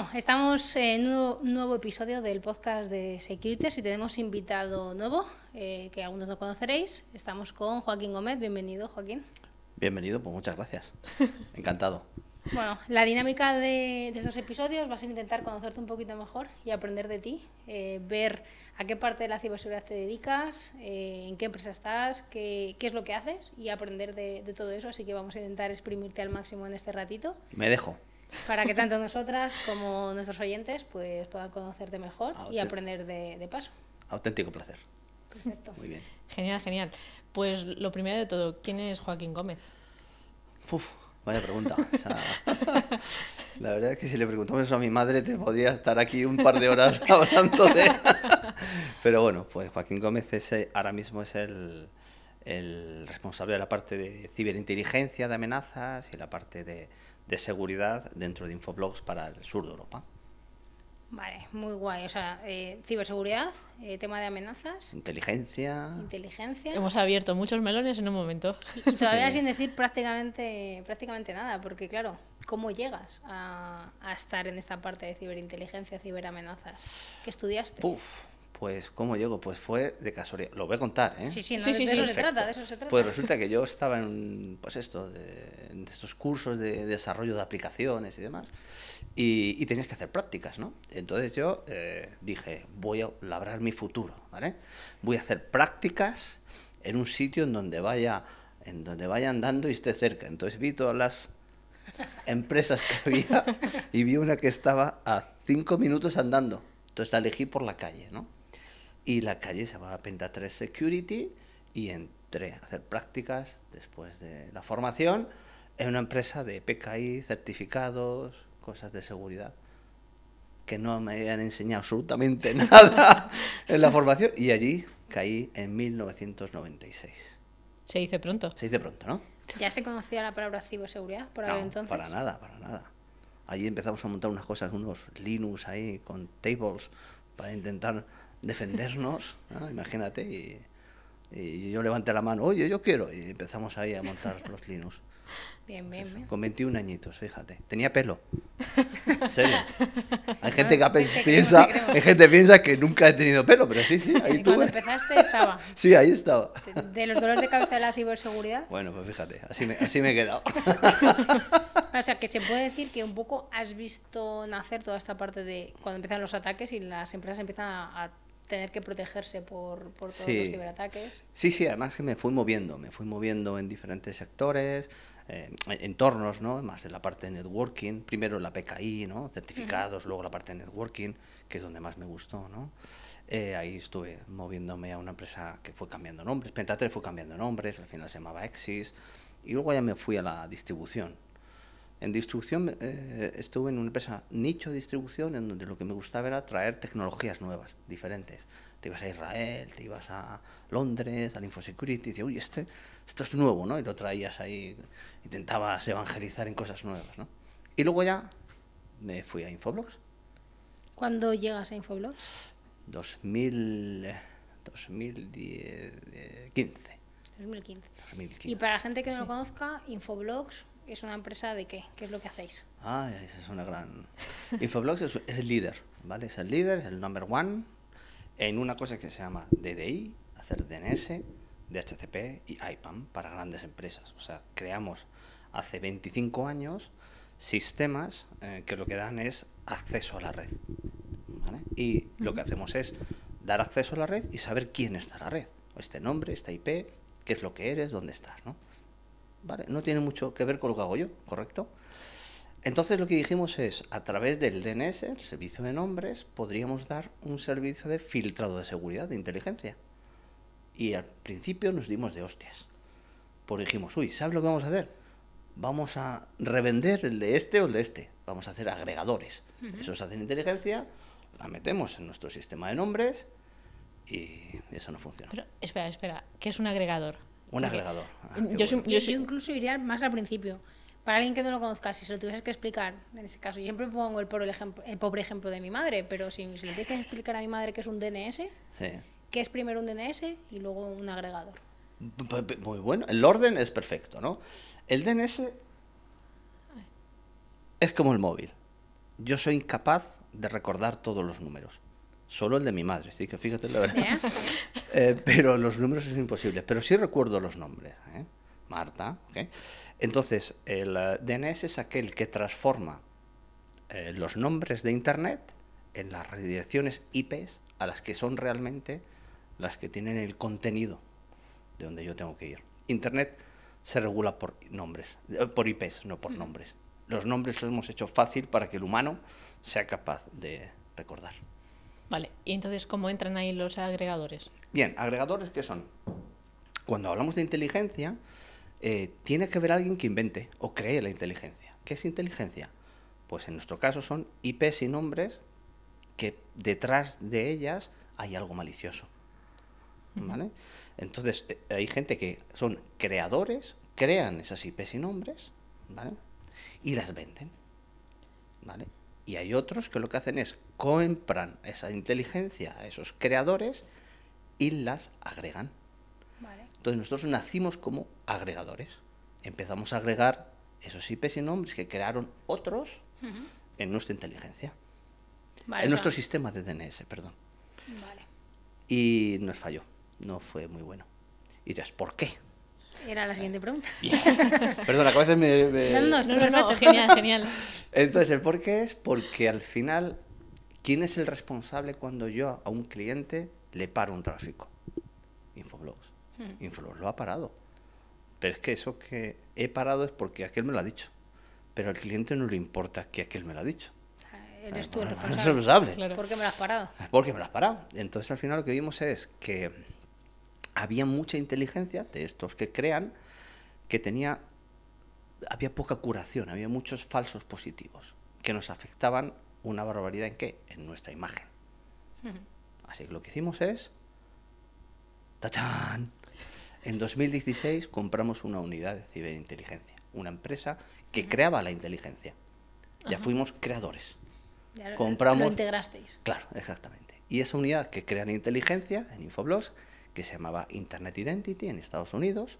Bueno, estamos en un nuevo episodio del podcast de Securities y tenemos invitado nuevo, eh, que algunos no conoceréis. Estamos con Joaquín Gómez. Bienvenido, Joaquín. Bienvenido, pues muchas gracias. Encantado. Bueno, la dinámica de, estos episodios va a ser intentar conocerte un poquito mejor y aprender de ti, eh, ver a qué parte de la ciberseguridad te dedicas, eh, en qué empresa estás, qué, qué, es lo que haces y aprender de, de todo eso. Así que vamos a intentar exprimirte al máximo en este ratito. Me dejo para que tanto nosotras como nuestros oyentes pues puedan conocerte mejor y aprender de, paso. Auténtico placer. Perfecto. Muy bien. Genial, genial. Pues lo primero de todo, ¿quién es Joaquín Gómez? Uf, vaya pregunta. la verdad es que si le preguntamos eso a mi madre te podría estar aquí un par de horas hablando de... Pero bueno, pues Joaquín Gómez es, eh, ahora mismo es el, el responsable de la parte de ciberinteligencia, de amenazas y la parte de, de seguridad dentro de Infoblogs para el sur de Europa. Vale, muy guay. O sea, eh, ciberseguridad, eh, tema de amenazas. Inteligencia. Inteligencia. Hemos abierto muchos melones en un momento. Y, todavía sin decir prácticamente, prácticamente nada, porque claro, ¿cómo llegas a, a, estar en esta parte de ciberinteligencia, ciberamenazas? ¿Qué estudiaste? Puf, pues, ¿cómo llego? Pues fue de casualidad. Lo voy a contar, ¿eh? Sí, sí, de, eso se trata, de eso se trata. Pues resulta que yo estaba en, pues esto, de, estos cursos de, desarrollo de aplicaciones y demás, y, tenías que hacer prácticas, ¿no? Entonces yo eh, dije, voy a labrar mi futuro, ¿vale? Voy a hacer prácticas en un sitio en donde vaya, en donde vaya andando y esté cerca. Entonces vi todas las empresas que había y vi una que estaba a cinco minutos andando. Entonces la elegí por la calle, ¿no? Y la calle se llamaba Penta 3 Security y entré a hacer prácticas después de la formación en una empresa de PKI, certificados, cosas de seguridad que no me habían enseñado absolutamente nada en la formación y allí caí en 1996. Se dice pronto. Se dice pronto, ¿no? ¿Ya se conocía la palabra ciberseguridad por no, entonces? para nada, para nada. Allí empezamos a montar unas cosas, unos Linux ahí con tables para intentar defendernos, imagínate, y, yo levanté la mano, oye, yo quiero, y empezamos ahí a montar los Linux. Bien, bien, bien. Con 21 añitos, fíjate. Tenía pelo. En serio. Hay gente que piensa, hay gente piensa que nunca he tenido pelo, pero sí, sí, ahí Cuando empezaste estaba. Sí, ahí estaba. De, los dolores de cabeza de la ciberseguridad. Bueno, pues fíjate, así me, así me he quedado. O sea, que se puede decir que un poco has visto nacer toda esta parte de cuando empiezan los ataques y las empresas empiezan a tener que protegerse por, por todos los ciberataques. Sí, sí, además que me fui moviendo, me fui moviendo en diferentes sectores, eh, entornos, ¿no? Más en la parte de networking, primero la PKI, ¿no? Certificados, luego la parte de networking, que es donde más me gustó, ¿no? Eh, ahí estuve moviéndome a una empresa que fue cambiando nombres, Pentatel fue cambiando nombres, al final se llamaba Exis, y luego ya me fui a la distribución, en distribución eh, estuve en una empresa nicho de distribución en donde lo que me gustaba era traer tecnologías nuevas, diferentes. Te ibas a Israel, te ibas a Londres, al Infosecurity, y decías, uy, este, esto es nuevo, ¿no? Y lo traías ahí, intentabas evangelizar en cosas nuevas, ¿no? Y luego ya me fui a Infoblox. ¿Cuándo llegas a Infoblox? 2000, 2015. 2015. Y para la gente que no lo conozca, Infoblox ¿Es una empresa de qué? ¿Qué es lo que hacéis? Ah, esa es una gran... Infoblox es, el líder, ¿vale? Es el líder, es el number one en una cosa que se llama DDI, hacer DNS, DHCP y IPAM para grandes empresas. O sea, creamos hace 25 años sistemas eh, que lo que dan es acceso a la red. ¿vale? Y lo que hacemos es dar acceso a la red y saber quién está en la red. Este nombre, esta IP, qué es lo que eres, dónde estás, ¿no? No tiene mucho que ver con lo que hago yo, ¿correcto? Entonces lo que dijimos es, a través del DNS, el servicio de nombres, podríamos dar un servicio de filtrado de seguridad, de inteligencia. Y al principio nos dimos de hostias. Porque dijimos, uy, ¿sabes lo que vamos a hacer? Vamos a revender el de este o el de este. Vamos a hacer agregadores. Eso se hace en inteligencia, la metemos en nuestro sistema de nombres y eso no funciona. Pero espera, espera, ¿qué es un agregador? Un agregador. Ah, yo, incluso iría más al principio. Para alguien que no lo conozca, si se lo tuvieses que explicar, en este caso, yo siempre pongo el pobre ejemplo, el pobre ejemplo de mi madre, pero si, si le tienes que explicar a mi madre qué es un DNS, ¿qué es primero un DNS y luego un agregador? Muy bueno, el orden es perfecto, ¿no? El DNS es como el móvil. yo soy incapaz de recordar todos los números. Solo el de mi madre, sí que fíjate la verdad. Eh, pero los números es imposible. Pero sí recuerdo los nombres. ¿eh? Marta. ¿ok? Entonces, el eh, DNS es aquel que transforma eh, los nombres de Internet en las redirecciones IPs a las que son realmente las que tienen el contenido de donde yo tengo que ir. Internet se regula por nombres, por IPs, no por nombres. Los nombres los hemos hecho fácil para que el humano sea capaz de recordar. Vale, y entonces, ¿cómo entran ahí los agregadores? Bien, agregadores que son. Cuando hablamos de inteligencia, eh, tiene que haber alguien que invente o cree la inteligencia. ¿Qué es inteligencia? Pues en nuestro caso son IPs y nombres que detrás de ellas hay algo malicioso. ¿Vale? Entonces, eh, hay gente que son creadores, crean esas IPs y nombres, ¿vale? Y las venden. ¿Vale? Y hay otros que lo que hacen es compran esa inteligencia a esos creadores y las agregan. Vale. Entonces nosotros nacimos como agregadores. Empezamos a agregar esos IPs y nombres que crearon otros en nuestra inteligencia. Vale, en nuestro sistema de DNS, perdón. Vale. Y nos falló. No fue muy bueno. Y dirás, ¿por qué? Era la siguiente pregunta. Perdona, que a veces me... me- No, no, No, no, no, perfecto. genial, genial. Entonces, el por qué es porque al final, ¿quién es el responsable cuando yo a un cliente le paro un tráfico? Infoblogs. Infoblogs lo ha parado. Pero es que eso que he parado es porque aquel me lo ha dicho. Pero al cliente no le importa que aquel me lo ha dicho. Eres tú el Es responsable. responsable. Claro. ¿Por qué me lo has parado? Porque me lo has parado. Entonces al final lo que vimos es que había mucha inteligencia de estos que crean que tenía había poca curación, había muchos falsos positivos que nos afectaban una barbaridad en qué? En nuestra imagen. Así que lo que hicimos es ¡tachán! En 2016 compramos una unidad de ciberinteligencia, una empresa que creaba la inteligencia. Ya fuimos creadores. Ya lo- Compramos- Lo integrasteis. Claro, exactamente. Y esa unidad que crea la inteligencia en Infoblogs, que se llamaba Internet Identity en Estados Unidos,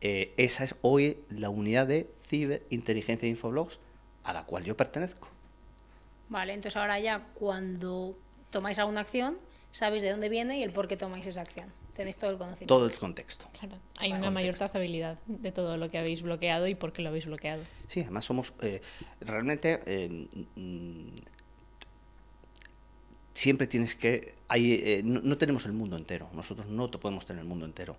eh, esa es hoy la unidad de ciberinteligencia de Infoblogs a la cual yo pertenezco. Vale, entonces ahora ya cuando tomáis alguna acción, sabéis de dónde viene y el por qué tomáis esa acción. Tenéis todo el conocimiento. Todo el contexto. Claro, hay una mayor trazabilidad de todo lo que habéis bloqueado y por qué lo habéis bloqueado. Sí, además somos eh, realmente eh, siempre tienes que hay, eh, no, no tenemos el mundo entero. Nosotros no podemos tener el mundo entero.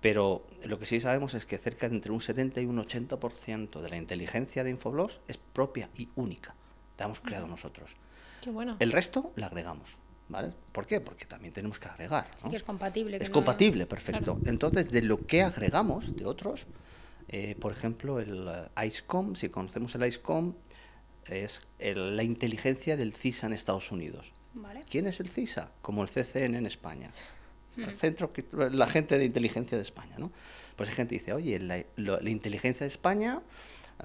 Pero lo que sí sabemos es que cerca de entre un 70 y un 80% de la inteligencia de Infoblogs es propia y única. La hemos creado nosotros. Qué bueno. El resto la agregamos. ¿Vale? ¿Por qué? Porque también tenemos que agregar. ¿no? que es compatible. que Es no- compatible, perfecto. Entonces, de lo que agregamos de otros, eh, por ejemplo, el eh, ICECOM, si conocemos el ICECOM, es el- la inteligencia del CISA en Estados Unidos. Vale. ¿Quién es el CISA? Como el CCN en España. El centro que, la gente de inteligencia de España, ¿no? Pues hay gente que dice, oye, la, la inteligencia de España,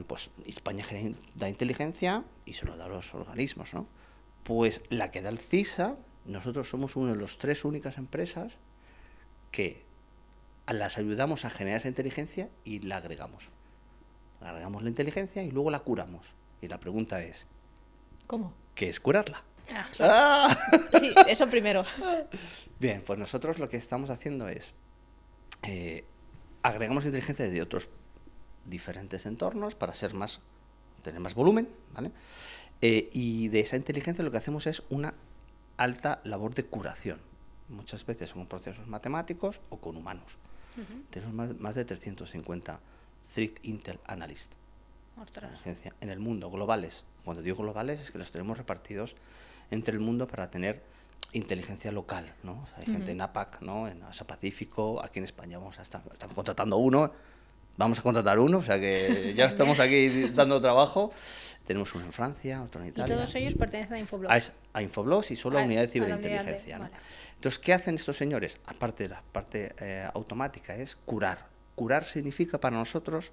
pues España da inteligencia y se lo da a los organismos, ¿no? Pues la que da el CISA, nosotros somos una de las tres únicas empresas que las ayudamos a generar esa inteligencia y la agregamos. Agregamos la inteligencia y luego la curamos. Y la pregunta es, ¿Cómo? ¿qué es curarla? Ah, ¡Ah! Sí, eso primero. Bien, pues nosotros lo que estamos haciendo es eh, agregamos inteligencia de otros diferentes entornos para ser más tener más volumen, ¿vale? Eh, y de esa inteligencia lo que hacemos es una alta labor de curación. Muchas veces con procesos matemáticos o con humanos. Tenemos más, más de 350 Threat Intel Analyst en el mundo, globales. Cuando digo globales es que los tenemos repartidos entre el mundo para tener inteligencia local, ¿no? O sea, hay gente en APAC, ¿no? En Asia Pacífico, aquí en España vamos a estar, estamos contratando uno, vamos a contratar uno, o sea que ya estamos aquí dando trabajo. Tenemos uno en Francia, otro en Y Italia. todos ellos pertenecen a Infoblox. A, es- a Infoblox y solo a A- unidad de a la unidad de- ciberinteligencia. ¿no? vale. Entonces, ¿qué hacen estos señores? Aparte de la parte eh, automática, es curar. Curar significa para nosotros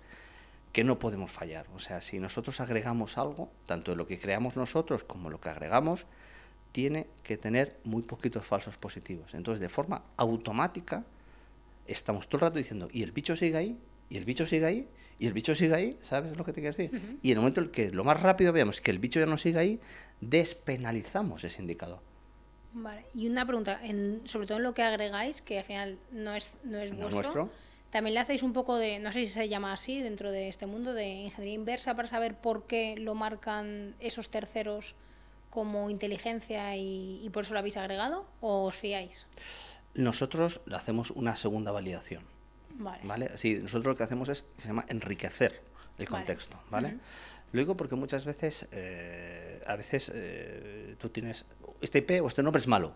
que no podemos fallar. O sea, si nosotros agregamos algo, tanto de lo que creamos nosotros como lo que agregamos, tiene que tener muy poquitos falsos positivos. Entonces, de forma automática, estamos todo el rato diciendo, y el bicho sigue ahí, y el bicho sigue ahí, y el bicho sigue ahí, ¿sabes lo que te quiero decir? Y en el momento en que lo más rápido veamos que el bicho ya no sigue ahí, despenalizamos ese indicador. Vale. Y una pregunta, en, sobre todo en lo que agregáis, que al final no es, no es No es vuestro, nuestro. También le hacéis un poco de, no sé si se llama así dentro de este mundo, de ingeniería inversa para saber por qué lo marcan esos terceros como inteligencia y, y por eso lo habéis agregado, o os fiáis. Nosotros le hacemos una segunda validación. Vale. ¿Vale? Sí, nosotros lo que hacemos es que se llama enriquecer el Vale. contexto, ¿vale? Lo digo porque muchas veces, eh, a veces eh, tú tienes, este IP o este nombre es malo,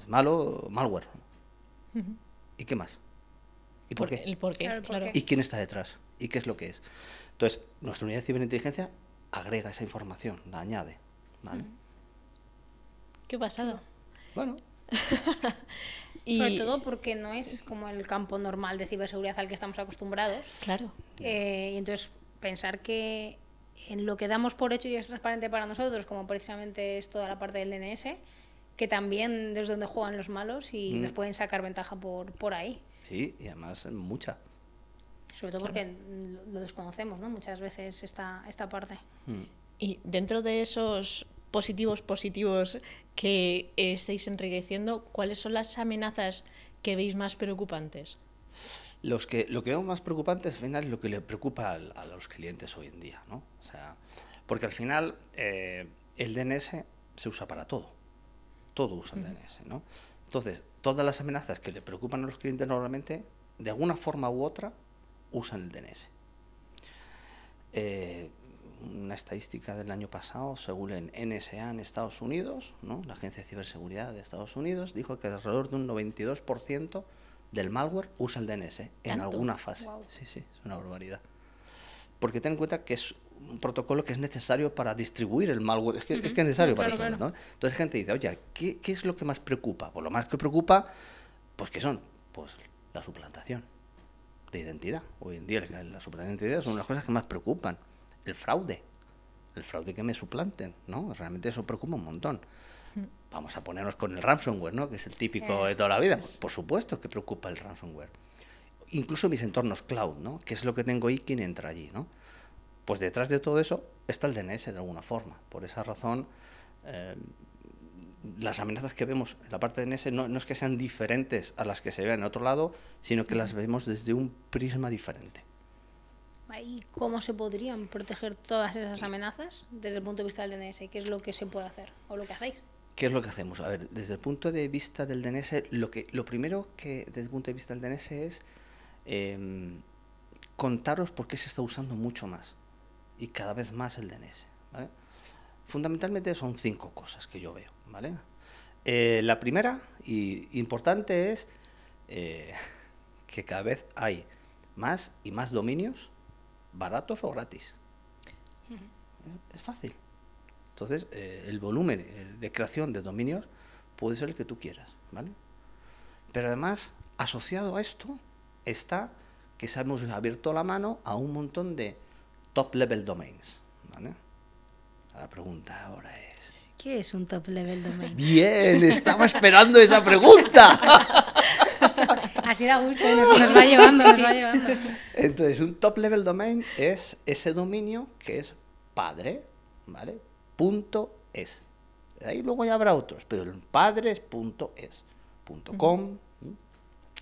es malo, malware. ¿Y qué más? ¿Y por, qué? El por qué, Claro, claro. ¿Y quién está detrás? ¿Y qué es lo que es? Entonces, nuestra unidad de ciberinteligencia agrega esa información, la añade, ¿vale? Qué pasada. Bueno, Y, Sobre todo porque no es como el campo normal de ciberseguridad al que estamos acostumbrados. Claro. Eh, y entonces pensar que en lo que damos por hecho y es transparente para nosotros, como precisamente es toda la parte del DNS, que también desde donde juegan los malos y Mm. nos pueden sacar ventaja por, por ahí. Sí, y además mucha. Sobre todo porque lo- lo desconocemos, ¿no? Muchas veces esta, esta parte. Mm. Y dentro de esos positivos positivos que estáis enriqueciendo, ¿cuáles son las amenazas que veis más preocupantes? Los que, lo que vemos más preocupante al final es lo que le preocupa al- a, los clientes hoy en día, ¿no? O sea, porque al final eh, el DNS se usa para todo. Todo usa el DNS, ¿no? Entonces, todas las amenazas que le preocupan a los clientes normalmente, de alguna forma u otra, usan el DNS. Eh, una estadística del año pasado, según el NSA en Estados Unidos, ¿no? la Agencia de Ciberseguridad de Estados Unidos, dijo que alrededor de un 92% del malware usa el DNS en ¿Tanto? alguna fase. Sí, sí, es una barbaridad. Porque ten en cuenta que es un protocolo que es necesario para distribuir el malware. Es que, es, que es necesario para eso, claro. ¿no? Entonces gente dice, oye, ¿qué, qué es lo que más preocupa? Pues lo más que preocupa, pues ¿qué son? Pues la suplantación de identidad. Hoy en día la, la suplantación de identidad son las cosas que más preocupan. El fraude. El fraude que me suplanten, ¿no? Realmente eso preocupa un montón. Vamos a ponernos con el ransomware, ¿no? Que es el típico Eh, de toda la vida. Pues, por supuesto que preocupa el ransomware. Incluso mis entornos cloud, ¿no? Que es lo que tengo y quién entra allí, ¿no? Pues detrás de todo eso está el DNS de alguna forma. Por esa razón, eh, las amenazas que vemos en la parte de DNS no, no es que sean diferentes a las que se ven en otro lado, sino que las vemos desde un prisma diferente. ¿Y cómo se podrían proteger todas esas amenazas desde el punto de vista del DNS? ¿Qué es lo que se puede hacer o lo que hacéis? ¿Qué es lo que hacemos? A ver, desde el punto de vista del DNS, lo, que, lo primero que desde el punto de vista del DNS es em, contaros por qué se está usando mucho más y cada vez más el DNS. ¿vale? Fundamentalmente son cinco cosas que yo veo. ¿vale? Eh, la primera y importante es eh, que cada vez hay más y más dominios baratos o gratis. Es fácil. Entonces, eh, el volumen eh, de creación de dominios puede ser el que tú quieras, ¿vale? Pero además, asociado a esto está que se hemos abierto la mano a un montón de top level domains, ¿vale? La pregunta ahora es... ¿Qué es un top level domain? Bien, estaba esperando esa pregunta. Así da gusto, nos, nos va llevando, nos va llevando. Entonces, un top level domain es ese dominio que es padre, ¿vale? Punto es. De ahí luego ya habrá otros, pero el padre es punto es. Punto com.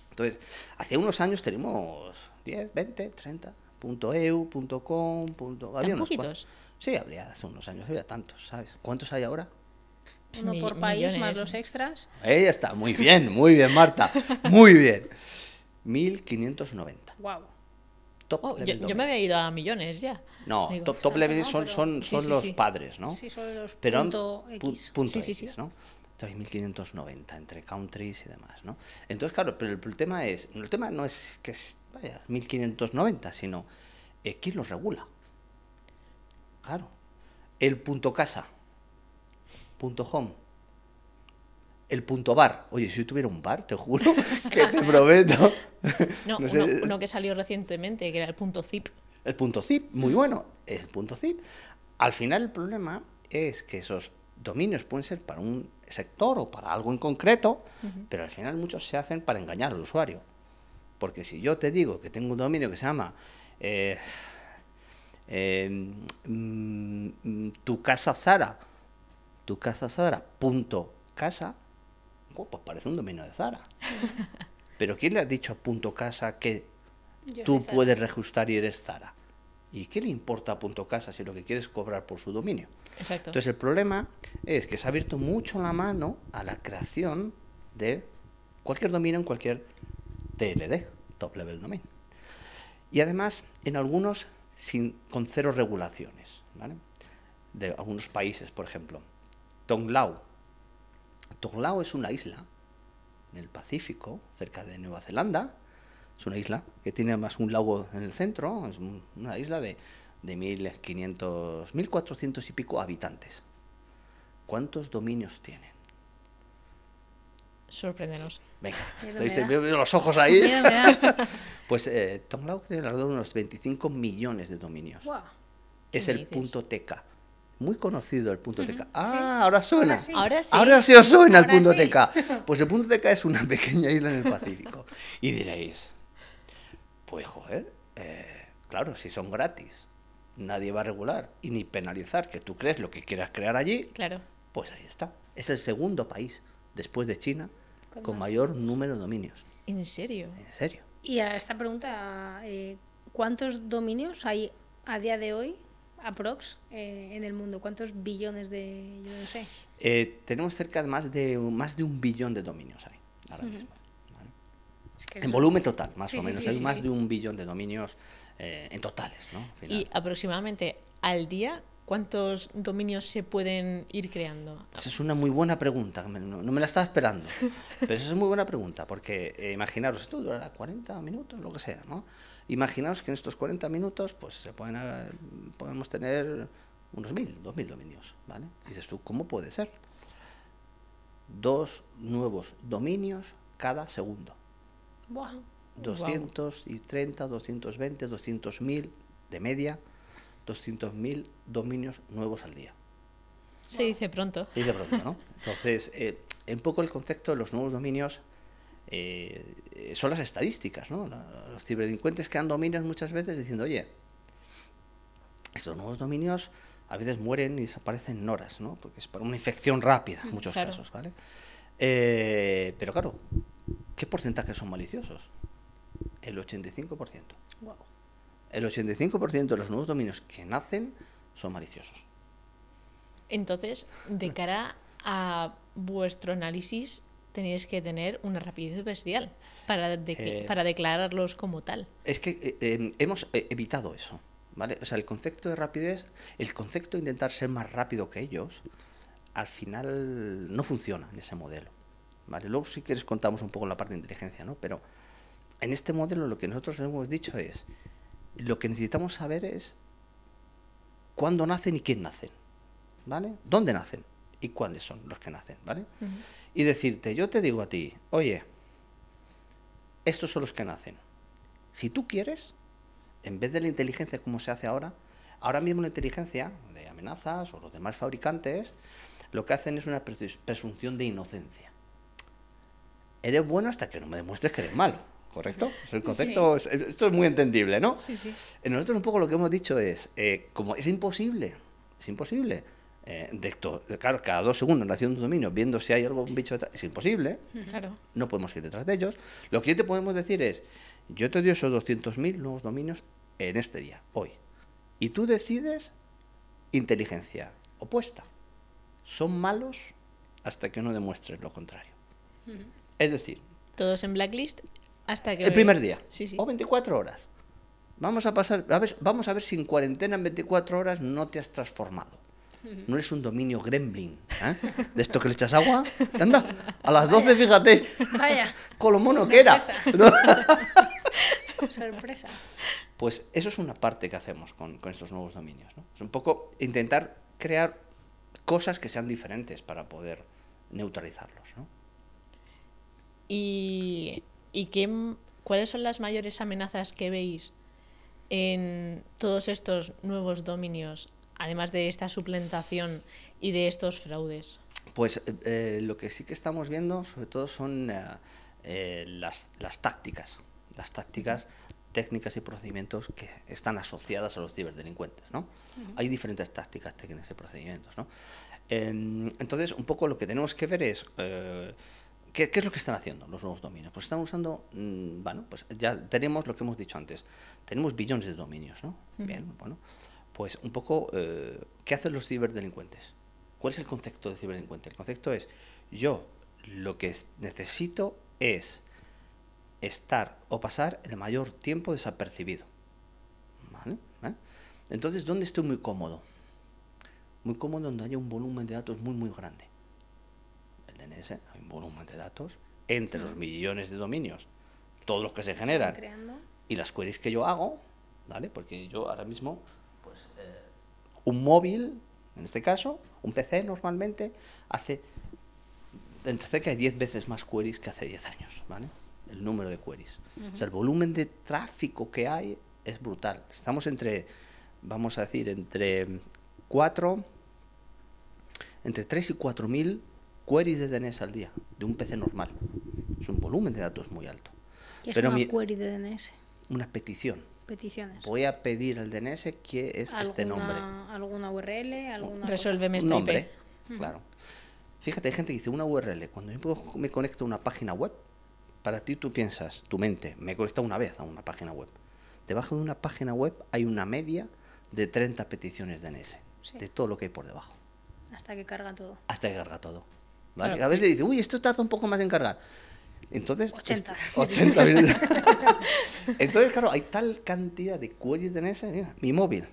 Entonces, hace unos años tenemos 10, 20, 30. Punto EU, punto com, punto... había unos poquitos? Sí, habría hace unos años, había tantos, ¿sabes? ¿Cuántos hay ahora? Uno Mi- por país más los extras. Ahí está, muy bien, muy bien, Marta. Muy bien. 1590. Wow. Top Oh, yo, level yo me había ido a millones ya. No, Digo, top, top Ah, level no, son, pero- son, son sí, los sí. padres, ¿no? Sí, son los Pero punto pu- X. punto Sí, sí, X, sí. ¿no? Entonces 1590 entre countries y demás, ¿no? Entonces, claro, pero el, el tema es, el tema no es que es, vaya, 1590, sino eh, quién los regula. Claro. El punto casa, punto home, el punto bar. Oye, si yo tuviera un bar, te juro que te prometo. No, No sé, uno, eh, uno que salió recientemente, que era el punto zip. El punto zip, muy bueno, es punto zip. Al final el problema es que esos dominios pueden ser para un sector o para algo en concreto, pero al final muchos se hacen para engañar al usuario. Porque si yo te digo que tengo un dominio que se llama eh, eh, mm, tu casa Zara, tu casa Zara punto casa, oh, pues parece un dominio de Zara. Pero ¿quién le ha dicho a punto casa que Yo tú soy Zara. puedes registrar y eres Zara? ¿Y qué le importa a punto casa si lo que quieres es cobrar por su dominio? Exacto. Entonces el problema es que se ha abierto mucho la mano a la creación de cualquier dominio en cualquier TLD, Top Level Domain. Y además en algunos sin, con cero regulaciones, ¿vale? De algunos países, por ejemplo. Tonglao. Tonglao es una isla en el Pacífico, cerca de Nueva Zelanda. Es una isla que tiene más un lago en el centro, es un- una isla de, de 1500, 1400 y pico habitantes. ¿Cuántos dominios tienen? Sorpréndenos. Venga, estoy, veo los ojos ahí. Pues eh, Tonglao tiene alrededor de unos 25 millones de dominios. Es ¿Qué el dices? punto TK. Muy conocido el punto TK. sí. Ah, ahora suena. Ahora sí. Ahora sí. Ahora sí os suena el punto sí. TK. Pues el punto TK es una pequeña isla en el Pacífico. Y diréis, pues joder, eh, claro, si son gratis, nadie va a regular y ni penalizar que tú crees lo que quieras crear allí, Claro. pues ahí está. Es el segundo país, después de China, Con mayor número de dominios. ¿En serio? En serio. Y a esta pregunta, eh, ¿cuántos dominios hay a día de hoy, aprox, eh, en el mundo? ¿Cuántos billones de, yo no sé? Eh, tenemos cerca de más de más de un billón de dominios ahí, ahora mismo. ¿Vale? Es que En es- volumen total, más Sí, o menos. sí, Hay más de un billón de dominios eh, en totales, ¿no? Final. Y aproximadamente al día, ¿cuántos dominios se pueden ir creando? Esa es una muy buena pregunta, no, no me la estaba esperando. Pero esa es muy buena pregunta, porque eh, imaginaros, esto durará 40 minutos, lo que sea, ¿no? Imaginaos que en estos 40 minutos, pues se pueden, eh, podemos tener unos 1000, 2000 dominios, ¿vale? Y dices tú, ¿cómo puede ser? Dos nuevos dominios cada segundo. Buah. 230, 220, 200.000 de media, 200.000 dominios nuevos al día. Se dice pronto. Sí, de pronto, ¿no? Entonces, eh, un poco el concepto de los nuevos dominios eh, son las estadísticas, ¿no? Los ciberdelincuentes crean dominios muchas veces diciendo, oye, estos nuevos dominios a veces mueren y desaparecen en horas, ¿no? Porque es para una infección rápida, en muchos claro. casos, ¿vale? Eh, pero claro, ¿qué porcentaje son maliciosos? El 85%. Guau. El 85% de los nuevos dominios que nacen son maliciosos. Entonces, de cara a vuestro análisis, tenéis que tener una rapidez bestial para, de- Eh, para declararlos como tal. Es que eh, eh, hemos eh, evitado eso, ¿vale? O sea, el concepto de rapidez, el concepto de intentar ser más rápido que ellos, al final no funciona en ese modelo, ¿vale? Luego si quieres contamos un poco la parte de inteligencia, ¿no? Pero en este modelo lo que nosotros hemos dicho es, lo que necesitamos saber es cuándo nacen y quién nacen, ¿vale? ¿Dónde nacen? Y cuáles son los que nacen, ¿vale? Y decirte, yo te digo a ti, oye, estos son los que nacen. Si tú quieres, en vez de la inteligencia como se hace ahora, ahora mismo la inteligencia de amenazas o los demás fabricantes, lo que hacen es una presu- presunción de inocencia. Eres bueno hasta que no me demuestres que eres malo, ¿correcto? Sea, el concepto, es- esto es muy entendible, ¿no? Sí, sí. Eh, Nosotros un poco lo que hemos dicho es, eh, como es imposible, es imposible, eh, de esto, claro, cada dos segundos naciendo un dominio, viendo si hay algún bicho detrás, es imposible, Claro. no podemos ir detrás de ellos. Lo que sí te podemos decir es, yo te doy esos 200.000 nuevos dominios en este día, hoy. Y tú decides inteligencia opuesta. Son malos hasta que no demuestres lo contrario. Es decir, Todos en blacklist hasta que... el primer día Sí, sí. o 24 horas. Vamos a pasar, a ver, vamos a ver si en cuarentena en 24 horas no te has transformado. No eres un dominio gremlin, ¿eh? De esto que le echas agua. Anda, a las 12, fíjate, Vaya, con lo mono que era. Sorpresa. sorpresa. Pues eso es una parte que hacemos con, con estos nuevos dominios. ¿no? Es un poco intentar crear cosas que sean diferentes para poder neutralizarlos. ¿no? ¿Y, y qué, cuáles son las mayores amenazas que veis en todos estos nuevos dominios, además de esta suplantación y de estos fraudes? Pues eh, eh, lo que sí que estamos viendo, sobre todo, son eh, las, las tácticas, las tácticas, técnicas y procedimientos que están asociadas a los ciberdelincuentes, ¿no? Hay diferentes tácticas, técnicas y procedimientos, ¿no? Em, entonces, un poco lo que tenemos que ver es... eh, ¿Qué, qué es lo que están haciendo los nuevos dominios? Pues están usando, mm, bueno, pues ya tenemos lo que hemos dicho antes, tenemos billones de dominios, ¿no? Bien, bueno, pues un poco, eh, ¿qué hacen los ciberdelincuentes? ¿Cuál es el concepto de ciberdelincuente? El concepto es, yo lo que es- necesito es estar o pasar el mayor tiempo desapercibido. ¿Vale? ¿Eh? Entonces, ¿dónde estoy muy cómodo? Muy cómodo donde haya un volumen de datos muy, muy grande. El DNS, hay un volumen de datos entre los millones de dominios, todos los que se generan, y las queries que yo hago, ¿vale? Porque yo ahora mismo, pues, eh, un móvil, en este caso, un PC normalmente, hace entre cerca de 10 veces más queries que hace 10 años, ¿vale? El número de queries. O sea, el volumen de tráfico que hay es brutal. Estamos entre, vamos a decir, entre 4, entre 3 y 4 mil queries de DNS al día, de un PC normal. Es un volumen de datos muy alto. ¿Qué es Pero una mi- query de DNS? Una petición. Peticiones. Voy a pedir al DNS que es este nombre. ¿Alguna- ¿Alguna URL? ¿Alguna Resuélveme Un esta nombre, IP. claro. Fíjate, hay gente que dice una URL. Cuando yo puedo- me conecto a una página web, para ti tú piensas, tu mente, me conecta una vez a una página web. Debajo de una página web hay una media de 30 peticiones DNS, Sí. de todo lo que hay por debajo? Hasta que carga todo. hasta que carga todo. ¿vale? Claro. A veces dice, uy, esto tarda un poco más en cargar. Entonces, 80. este- 80 minutos. Entonces, claro, hay tal cantidad de queries DNS. Mira, mi móvil.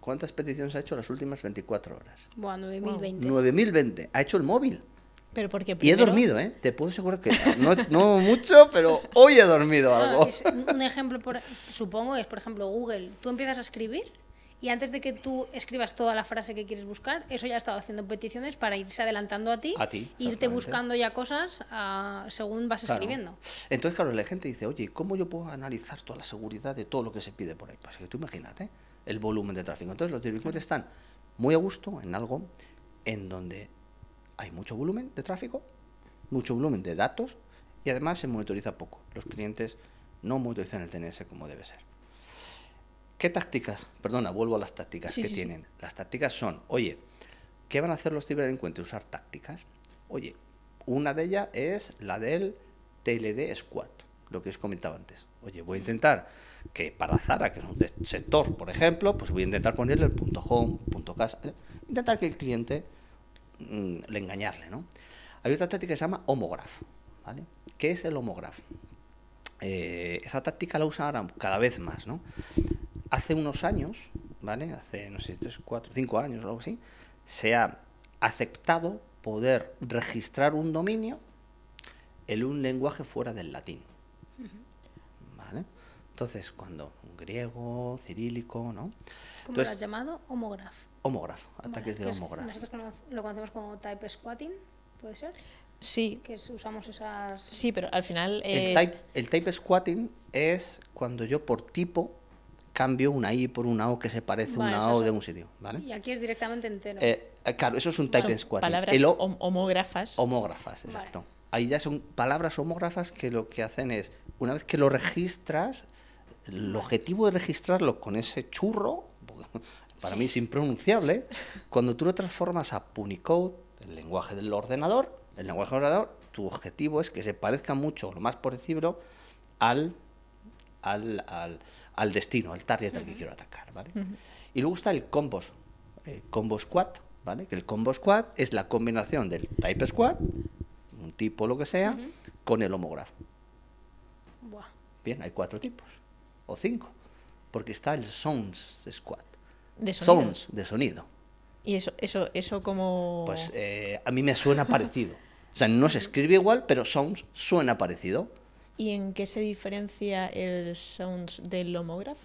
¿Cuántas peticiones ha hecho las últimas 24 horas? Buah, 9020. 9020. Ha hecho el móvil. Pero porque Y he primero- dormido, ¿eh? Te puedo asegurar que no, no mucho, pero hoy he dormido algo. un ejemplo, por, supongo, es por ejemplo Google. Tú empiezas a escribir y antes de que tú escribas toda la frase que quieres buscar, eso ya ha estado haciendo peticiones para irse adelantando a ti, A ti, irte buscando ya cosas ah, según vas Claro. escribiendo. Entonces, claro, la gente dice, oye, ¿cómo yo puedo analizar toda la seguridad de todo lo que se pide por ahí? Pues que tú imagínate el volumen de tráfico. Entonces, los delincuentes están muy a gusto en algo en donde hay mucho volumen de tráfico, mucho volumen de datos y además se monitoriza poco. Los clientes no monitorizan el DNS como debe ser. ¿Qué tácticas? Perdona, vuelvo a las tácticas Sí, que sí, sí. tienen. Las tácticas son, oye, ¿qué van a hacer los ciberdelincuentes? Usar tácticas. Oye, una de ellas es la del TLD Squad, lo que os comentaba antes. Oye, voy a intentar que para Zara, que es un se- sector, por ejemplo, pues voy a intentar ponerle el punto home, punto casa, eh, intentar que el cliente mm, le engañarle, ¿no? Hay otra táctica que se llama homograph, ¿vale? ¿Qué es el homograph? Eh, esa táctica la usan ahora cada vez más, ¿no? Hace unos años, ¿vale? Hace, no sé, tres, cuatro, cinco años o algo así, se ha aceptado poder registrar un dominio en un lenguaje fuera del latín. ¿Vale? Entonces, cuando un griego, cirílico, ¿no? ¿Cómo lo has llamado? Homograph. Homograph, ataques de homograph. Nosotros lo conocemos como type squatting, ¿puede ser? Sí, Que usamos esas... sí, pero al final El type, el type squatting es cuando yo por tipo cambio una I por una O que se parece a Vale, una O es- de un sitio, ¿vale? Y aquí es directamente entero. Eh, eh, claro, eso es un type son squatting. palabras El O- hom- homógrafas. homógrafas, Vale. exacto. Ahí ya son palabras homógrafas que lo que hacen es, una vez que lo registras, el objetivo de registrarlo con ese churro, para mí es impronunciable, cuando tú lo transformas a Punicode, el lenguaje del ordenador, el lenguaje del ordenador, tu objetivo es que se parezca mucho, lo más parecido, al, al, al, al destino, al target al que quiero atacar, ¿vale? Y luego está el combos, eh, combo squad, ¿vale? Que el combo squad es la combinación del type squad, un tipo lo que sea, con el homógrafo. Buah. Bien, hay cuatro tipos, o cinco, porque está el sounds squad, de sounds de sonido. Y eso, eso, eso como... Pues eh, a mí me suena parecido. O sea, no se escribe igual, pero sounds suena parecido. ¿Y en qué se diferencia el sounds del homógrafo?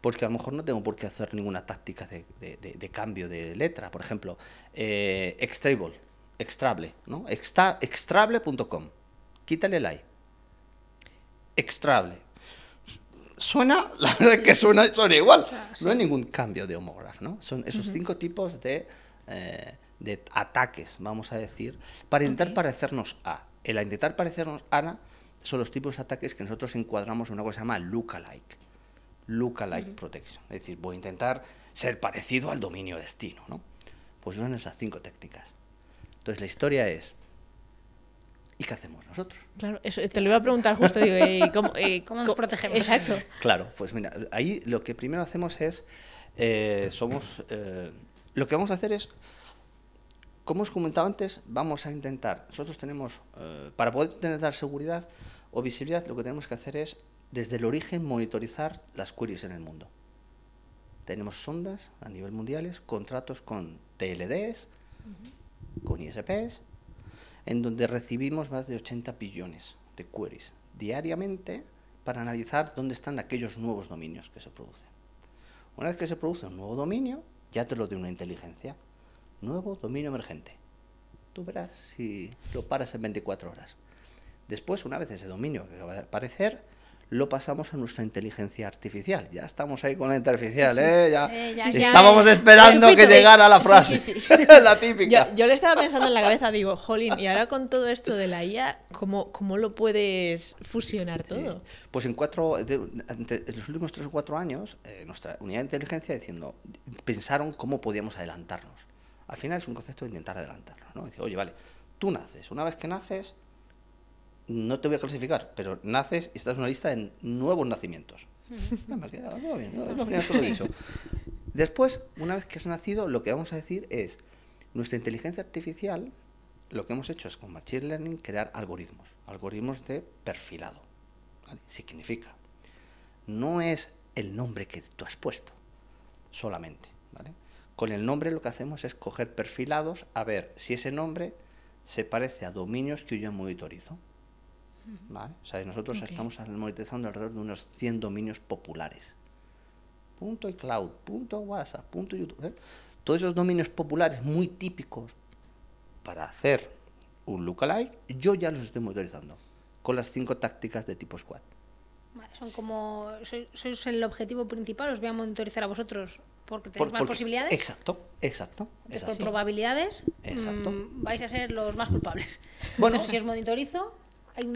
Porque a lo mejor no tengo por qué hacer ninguna táctica de, de- de- de cambio de letra. Por ejemplo, eh, extrable, extrable, ¿no? Extra- extrable.com. Quítale el I. Extrable. Suena, la verdad es que suena, suena igual. No hay ningún cambio de homógrafo, ¿no? Son esos cinco tipos de, eh, de ataques, vamos a decir, para intentar parecernos a. El intentar parecernos a, son los tipos de ataques que nosotros encuadramos en una cosa que se llama lookalike. Lookalike protection. Es decir, voy a intentar ser parecido al dominio destino, ¿no? Pues son esas cinco técnicas. Entonces la historia es, ¿y qué hacemos nosotros? Claro, eso, te lo iba a preguntar justo, digo, eh, ¿cómo, eh, ¿Cómo nos protegemos? Exacto. Claro, pues mira, ahí lo que primero hacemos es, eh, somos, eh, lo que vamos a hacer es, como os comentaba antes, vamos a intentar, nosotros tenemos, eh, para poder tener dar seguridad o visibilidad, lo que tenemos que hacer es, desde el origen, monitorizar las queries en el mundo. Tenemos sondas a nivel mundiales, contratos con TLDs, con ISPs, en donde recibimos más de 80 billones de queries diariamente para analizar dónde están aquellos nuevos dominios que se producen. Una vez que se produce un nuevo dominio, ya te lo de una inteligencia. Nuevo dominio emergente. Tú verás si lo paras en 24 horas. Después, una vez ese dominio que acaba de aparecer, lo pasamos a nuestra inteligencia artificial. Ya estamos ahí con la inteligencia artificial, ¿eh? Ya, Eh, ya- ya- estábamos esperando que llegara la frase. sí, sí. la típica. Yo, yo le estaba pensando en la cabeza, digo, jolín, y ahora con todo esto de la IA, ¿cómo, cómo lo puedes fusionar todo? Pues en cuatro, de- ante- en los últimos tres o cuatro años, eh, nuestra unidad de inteligencia diciendo, pensaron cómo podíamos adelantarnos. Al final es un concepto de intentar adelantarnos, ¿no? Dice, oye, vale, tú naces, una vez que naces, no te voy a clasificar, pero naces y estás en una lista de nuevos nacimientos. Ya me ha quedado todo bien, ¿no? es lo primero que he dicho. Después, una vez que has nacido, lo que vamos a decir es, nuestra inteligencia artificial, lo que hemos hecho es con Machine Learning crear algoritmos, algoritmos de perfilado. ¿vale? Significa, no es el nombre que tú has puesto solamente. ¿vale? Con el nombre lo que hacemos es coger perfilados a ver si ese nombre se parece a dominios que yo monitorizo. ¿Vale? O sea, nosotros Ok. estamos monitorizando alrededor de unos 100 dominios populares. Punto iCloud, punto WhatsApp, punto YouTube. ¿eh? Todos esos dominios populares muy típicos para hacer un lookalike, yo ya los estoy monitorizando con las cinco tácticas de tipo squad. Vale, son como. Sois, sois el objetivo principal, os voy a monitorizar a vosotros porque tenéis Por- más porque- posibilidades. Exacto, exacto. Entonces, es por probabilidades, Exacto. mm, vais a ser los más culpables. Bueno. Entonces, si os monitorizo,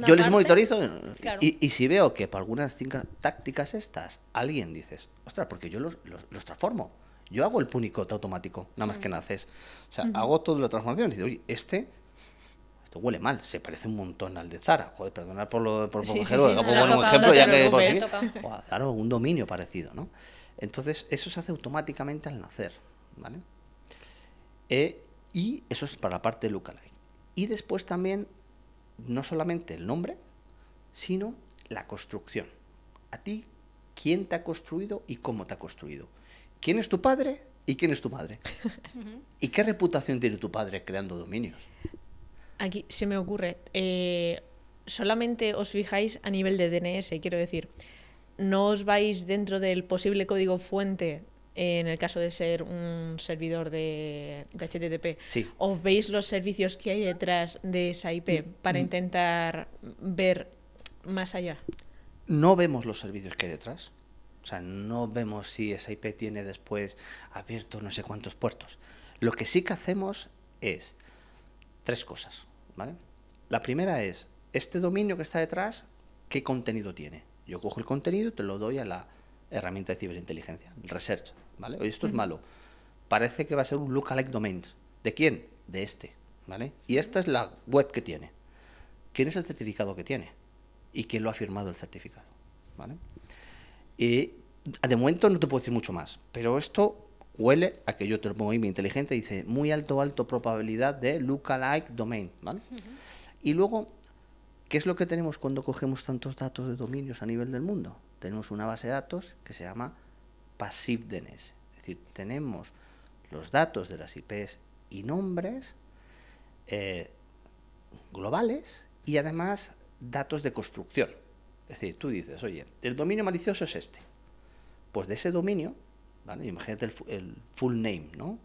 Yo les monitorizo eh, Claro. y, y si veo que por algunas cinco tácticas estas alguien dices, ostras, porque yo los, los, los transformo. Yo hago el punicot automático, nada Mm. más que naces. O sea, hago toda la transformación y digo, oye, este, esto huele mal, se parece un montón al de Zara. Joder, perdonad por lo por Sí, ejemplo, sí, no, no, ejemplo ya que sí. Joder, Zara, un dominio parecido, ¿no? Entonces, eso se hace automáticamente al nacer, ¿vale? Eh, y eso es para la parte de lookalike. Y después también, no solamente el nombre, sino la construcción. A ti, quién te ha construido y cómo te ha construido. ¿Quién es tu padre y quién es tu madre? ¿Y qué reputación tiene tu padre creando dominios? Aquí se me ocurre, eh, solamente os fijáis a nivel de DNS, quiero decir, no os vais dentro del posible código fuente en el caso de ser un servidor de, de HTTP. Sí. ¿O veis los servicios que hay detrás de esa IP para intentar ver más allá? No vemos los servicios que hay detrás. O sea, no vemos si esa IP tiene después abierto no sé cuántos puertos. Lo que sí que hacemos es tres cosas, ¿vale? La primera es, este dominio que está detrás, ¿qué contenido tiene? Yo cojo el contenido y te lo doy a la herramienta de ciberinteligencia, el research, ¿vale? Oye, esto es malo. Parece que va a ser un lookalike domains. ¿De quién? De este, ¿vale? Y esta es la web que tiene. ¿Quién es el certificado que tiene? ¿Y quién lo ha firmado el certificado? ¿Vale? Y de momento no te puedo decir mucho más, pero esto huele a que yo te lo pongo ahí, mi inteligente dice muy alto, alto probabilidad de lookalike domain, ¿vale? Y luego, ¿qué es lo que tenemos cuando cogemos tantos datos de dominios a nivel del mundo? Tenemos una base de datos que se llama Passive DNS, es decir, tenemos los datos de las IPs y nombres eh, globales y además datos de construcción. Es decir, tú dices, oye, el dominio malicioso es este. Pues de ese dominio, ¿vale? Imagínate el, fu- el full name, ¿no?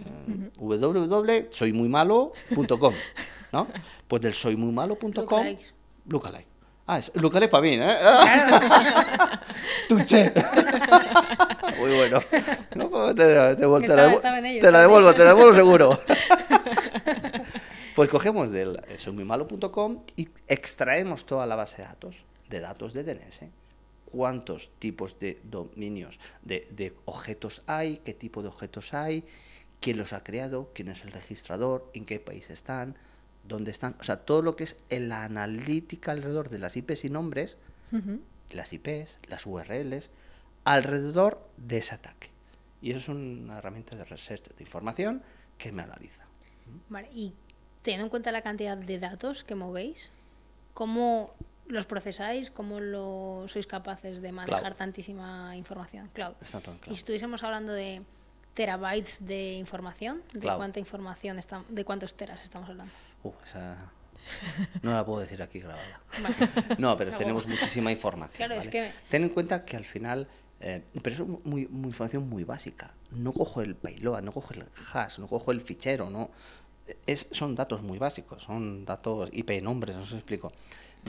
Eh, www.soymuymalo.com, ¿no? Pues del soymuymalo.com, Lookalikes. lookalike. Ah, es lookalike para mí, ¿eh? ¡Tuché! Muy bueno. No, te, te, te- te la devuelvo, te la devuelvo seguro. Pues cogemos del soymumalo.com y extraemos toda la base de datos, de datos de DNS. Cuántos tipos de dominios, de, de objetos hay, qué tipo de objetos hay, quién los ha creado, quién es el registrador, en qué país están, dónde están. O sea, todo lo que es la analítica alrededor de las IPs y nombres, las IPs, las URLs, alrededor de ese ataque. Y eso es una herramienta de research de información que me analiza. Vale, y teniendo en cuenta la cantidad de datos que movéis, ¿cómo los procesáis? ¿Cómo lo sois capaces de manejar Cloud. tantísima información? Cloud. Está todo en Y cloud. si estuviésemos hablando de terabytes de información, ¿de cuánta información está, de cuántos teras estamos hablando? Uh, esa no la puedo decir aquí grabada. Vale. No, pero Luego- tenemos muchísima información. Claro, es ¿vale? que- Ten en cuenta que al final, eh, pero es muy, muy información muy básica. No cojo el payload, no cojo el hash, no cojo el fichero, no. Es, son datos muy básicos, son datos IP nombres, no sé si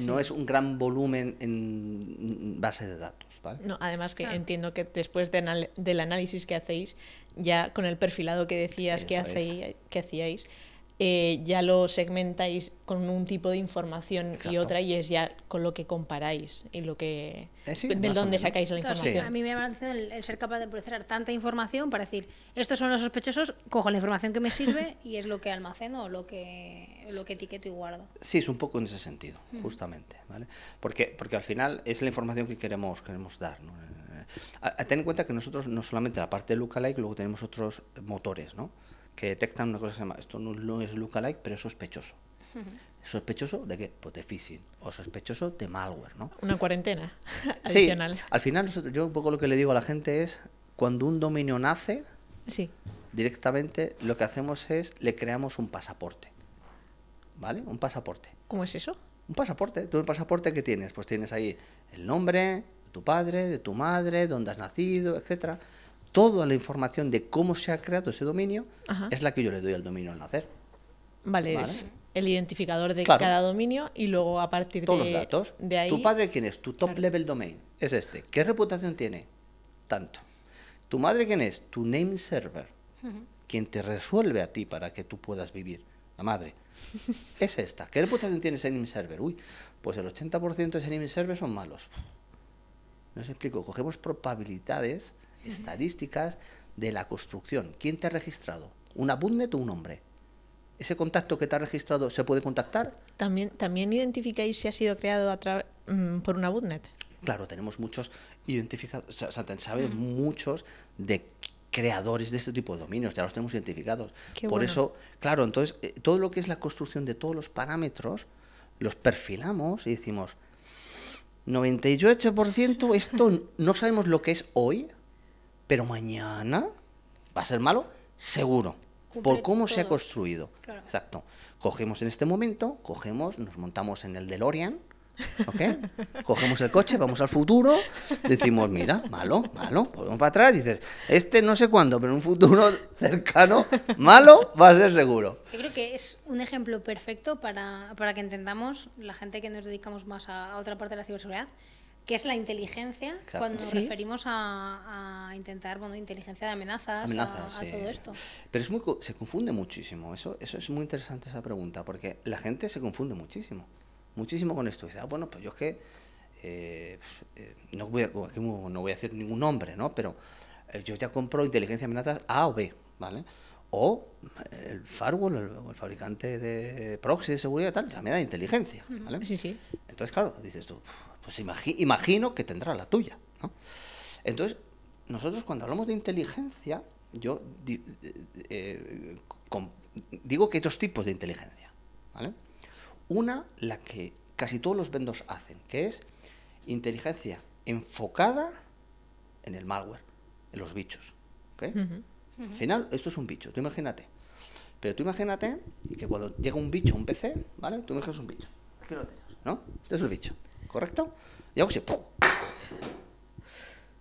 No es un gran volumen en base de datos, ¿vale? No, además que Claro. entiendo que después de anal- del análisis que hacéis, ya con el perfilado que decías que, Eso es. hacéis, que hacíais, eh, ya lo segmentáis con un tipo de información y otra y es ya con lo que comparáis y lo que Eh, sí, de dónde sacáis la Claro, sí, información. a mí me atención el, el ser capaz de procesar tanta información para decir, estos son los sospechosos, cojo la información que me sirve y es lo que almaceno o lo que, lo que etiqueto y guardo. Sí, es un poco en ese sentido, justamente, ¿vale? Porque, porque al final es la información que queremos, queremos dar, ¿no? Eh, a- a- ten en cuenta que nosotros no solamente la parte de lookalike, luego tenemos otros motores, ¿no? Que detectan una cosa que se llama, esto no, no es lookalike, pero es sospechoso. ¿Sospechoso de qué? Pues de phishing, o sospechoso de malware, ¿no? Una cuarentena Sí, adicional. al final nosotros, yo un poco lo que le digo a la gente es, cuando un dominio nace, Sí. directamente lo que hacemos es, le creamos un pasaporte, ¿vale? Un pasaporte. ¿Cómo es eso? Un pasaporte. ¿Tú el pasaporte que tienes? Pues tienes ahí el nombre de tu padre, de tu madre, dónde has nacido, etcétera. Toda la información de cómo se ha creado ese dominio Ajá. es la que yo le doy al dominio al nacer. Vale, Vale. es el identificador de Claro. cada dominio y luego a partir Todos de, los datos. de ahí... ¿Tu padre quién es? Tu top Claro. level domain es este. ¿Qué reputación tiene? Tanto. ¿Tu madre quién es? Tu name server. Quien te resuelve a ti para que tú puedas vivir. La madre. Es esta. ¿Qué reputación tiene ese name server? Uy, pues el 80% de ese name server son malos. No os explico. Cogemos probabilidades estadísticas de la construcción. ¿Quién te ha registrado? ¿Una bootnet o un hombre? ¿Ese contacto que te ha registrado se puede contactar? ¿También, ¿También identificáis si ha sido creado a mm, por una bootnet? Claro, tenemos muchos identificados, o sea, saben muchos de creadores de este tipo de dominios, ya los tenemos identificados. Qué Por bueno. eso, claro, entonces, eh, todo lo que es la construcción de todos los parámetros, los perfilamos y decimos, 98% esto no sabemos lo que es hoy, pero mañana va a ser malo, seguro. Por cómo se ha construido. Claro. Exacto. Cogemos en este momento, cogemos, nos montamos en el DeLorean, ¿ok? Cogemos el coche, vamos al futuro, decimos, mira, malo, malo, volvemos para atrás, dices, este no sé cuándo, pero en un futuro cercano, malo va a ser seguro. Yo creo que es un ejemplo perfecto para, para que entendamos, la gente que nos dedicamos más a, a otra parte de la ciberseguridad, que es la inteligencia Exacto. cuando nos Sí. referimos a, a intentar, bueno, inteligencia de amenazas, a- Amenazas, a, sí. todo esto. Pero es muy, co- se confunde muchísimo, eso, eso es muy interesante esa pregunta, porque la gente se confunde muchísimo, muchísimo con esto. Dice, ah, bueno, pues yo es que, eh, eh, no, voy a, no voy a decir ningún nombre, ¿no? Pero eh, yo ya compro inteligencia de amenazas A o B, ¿vale? O el firewall, el, o el fabricante de proxy de seguridad y tal, ya me da inteligencia, ¿vale? Sí, sí. Entonces, claro, dices tú, pues imagi- imagino que tendrá la tuya, ¿no? Entonces, nosotros cuando hablamos de inteligencia, yo di- eh, digo que hay dos tipos de inteligencia, ¿vale? Una, la que casi todos los vendors hacen, que es inteligencia enfocada en el malware, en los bichos, ¿ok? Ujú. Al final, esto es un bicho, tú imagínate. Pero tú imagínate que cuando llega un bicho a un PC, ¿vale? Tú imaginas un bicho. Aquí lo tienes, ¿no? Este es el bicho, ¿correcto? Y hago así, ¡pum!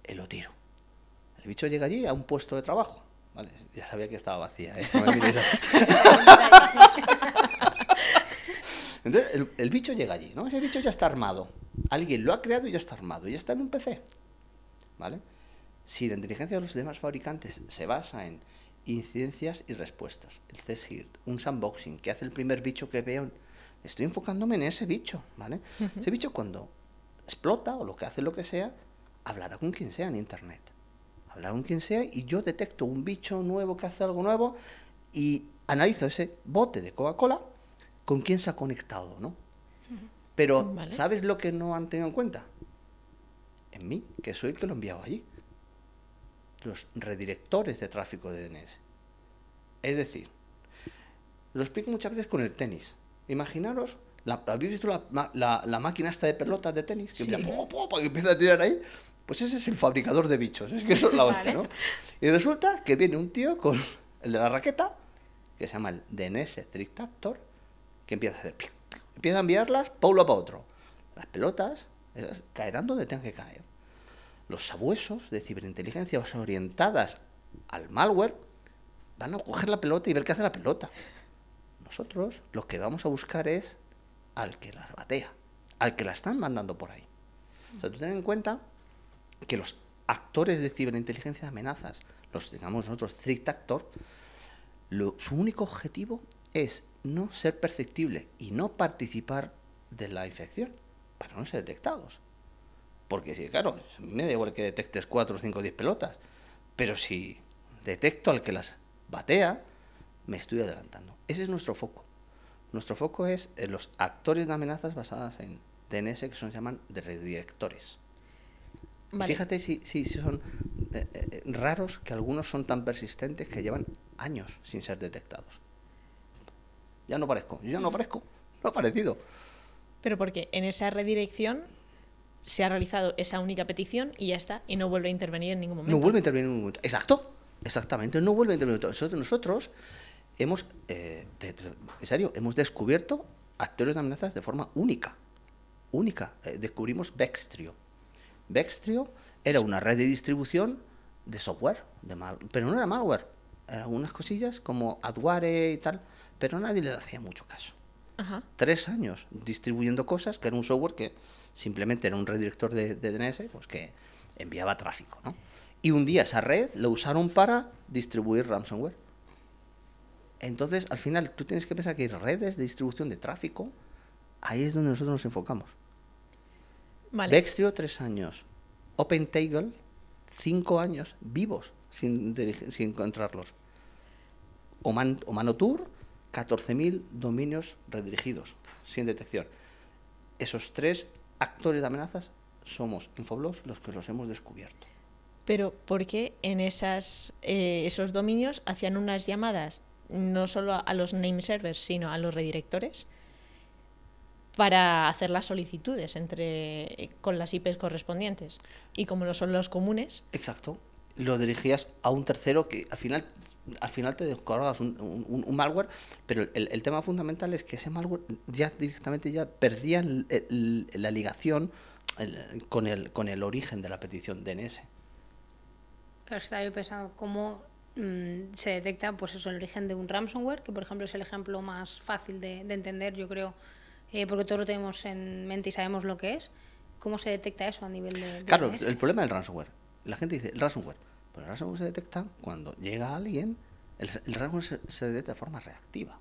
Y lo tiro. El bicho llega allí a un puesto de trabajo, ¿vale? Ya sabía que estaba vacía, ¿eh? No me miréis así. Entonces, el, el bicho llega allí, ¿no? Ese bicho ya está armado. Alguien lo ha creado y ya está armado. Y ya está en un PC. ¿Vale? Si la inteligencia de los demás fabricantes se basa en incidencias y respuestas. El CSIRT, un sandboxing, que hace el primer bicho que veo. Estoy enfocándome en ese bicho, ¿vale? Ese bicho cuando explota o lo que hace lo que sea, hablará con quien sea en Internet. Hablará con quien sea y yo detecto un bicho nuevo que hace algo nuevo y analizo ese bote de Coca-Cola con quién se ha conectado, ¿no? Pero, Vale. ¿sabes lo que no han tenido en cuenta? En mí, que soy el que lo he enviado allí. Los redirectores de tráfico de DNS. Es decir, lo explico muchas veces con el tenis. Imaginaros, la, ¿habéis visto la, la- la máquina esta de pelotas de tenis? Que, Sí. empieza, empieza a tirar ahí. Pues ese es el fabricador de bichos. Es que eso es la hostia, ¿no? Y resulta que viene un tío con el de la raqueta, que se llama el DNS Strict Actor, que empieza a hacer piu, piu, empieza a enviarlas para uno para otro. Las pelotas esas, caerán donde tengan que caer. Los sabuesos de ciberinteligencia orientadas al malware van a coger la pelota y ver qué hace la pelota. Nosotros lo que vamos a buscar es al que las batea, al que la están mandando por ahí. O tú ten en cuenta que los actores de ciberinteligencia de amenazas, los digamos nosotros strict actor, lo- su único objetivo es no ser perceptible y no participar de la infección para no ser detectados. Porque si, claro, me da igual que detectes 4, 5, 10 pelotas, pero si detecto al que las batea, me estoy adelantando. Ese es nuestro foco. Nuestro foco es en los actores de amenazas basadas en DNS que son se llaman de redirectores. Vale. Fíjate si, si, si son eh, eh, raros que algunos son tan persistentes que llevan años sin ser detectados. Ya no parezco, yo ya no aparezco, no he aparecido. Pero porque en esa redirección se ha realizado esa única petición y ya está, y no vuelve a intervenir en ningún momento. No vuelve a intervenir en ningún momento. Exacto, exactamente, no vuelve a intervenir. Nosotros, nosotros hemos, eh, de- de- en serio, hemos descubierto actores de amenazas de forma única. Única. Eh, descubrimos Vextrio. Vextrio era una red de distribución de software, de mal- pero no era malware. Eran unas cosillas como Adware y tal, pero nadie le hacía mucho caso. Ajá. Tres años distribuyendo cosas, que era un software que simplemente era un redirector de, de DNS, pues que enviaba tráfico, ¿no? Y un día esa red lo usaron para distribuir ransomware. Entonces, al final, tú tienes que pensar que hay redes de distribución de tráfico, ahí es donde nosotros nos enfocamos. Vale. Tres años. OpenTable, cinco años vivos sin, sin encontrarlos. Oman, Omanotur, 14.000 dominios redirigidos sin detección. Esos tres actores de amenazas somos Infoblogs los que los hemos descubierto. Pero ¿por qué en esas, eh, esos dominios hacían unas llamadas no solo a, los name servers, sino a los redirectores para hacer las solicitudes entre, eh, con las IPs correspondientes? Y como no son los comunes, Exacto. Lo dirigías a un tercero que al final, al final te descargabas un, un- un malware, pero el, el tema fundamental es que ese malware ya directamente ya perdía el- el- la ligación el- con, el, con el origen de la petición DNS. Pero estaba yo pensando cómo mm, se detecta pues eso, el origen de un ransomware, que por ejemplo es el ejemplo más fácil de, de entender, yo creo, eh, porque todos lo tenemos en mente y sabemos lo que es. ¿Cómo se detecta eso a nivel de... de Claro, el problema del ransomware. La gente dice, el ransomware. Pero el ransomware se detecta cuando llega alguien, el, el ransomware se, se detecta de forma reactiva.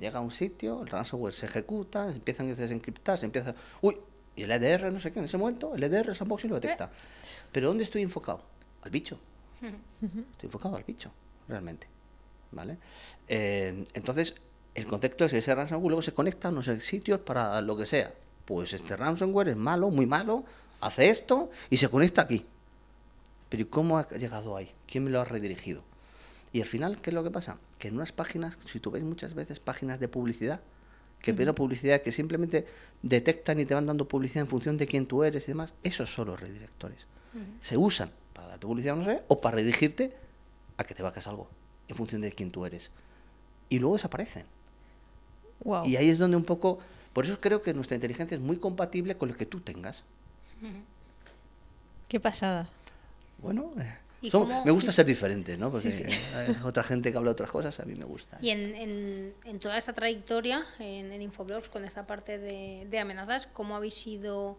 Llega a un sitio, el ransomware se ejecuta, empiezan a desencriptar, se empieza... Uy, y el EDR, no sé qué, en ese momento, el EDR, el sandboxing lo detecta. Pero ¿dónde estoy enfocado? Al bicho. Estoy enfocado al bicho, realmente. ¿Vale? Eh, entonces, el concepto es que ese ransomware luego se conecta a unos sitios para lo que sea. Pues este ransomware es malo, muy malo, hace esto y se conecta aquí. Pero ¿y cómo ha llegado ahí? ¿Quién me lo ha redirigido? Y al final, ¿qué es lo que pasa? Que en unas páginas, si tú ves muchas veces páginas de publicidad, que ven publicidad que simplemente detectan y te van dando publicidad en función de quién tú eres y demás, esos son los redirectores. Se usan para darte publicidad, no sé, o para redirigirte a que te bajes algo en función de quién tú eres. Y luego desaparecen. wow. Y ahí es donde un poco... Por eso creo que nuestra inteligencia es muy compatible con lo que tú tengas. Qué pasada. Bueno, eh, ¿Y somos- cómo- me gusta ser diferente, ¿no? Porque Sí, sí. hay otra gente que habla de otras cosas, a mí me gusta. Y en, en, en toda esta trayectoria en, en Infoblogs, con esta parte de, de amenazas, ¿cómo habéis ido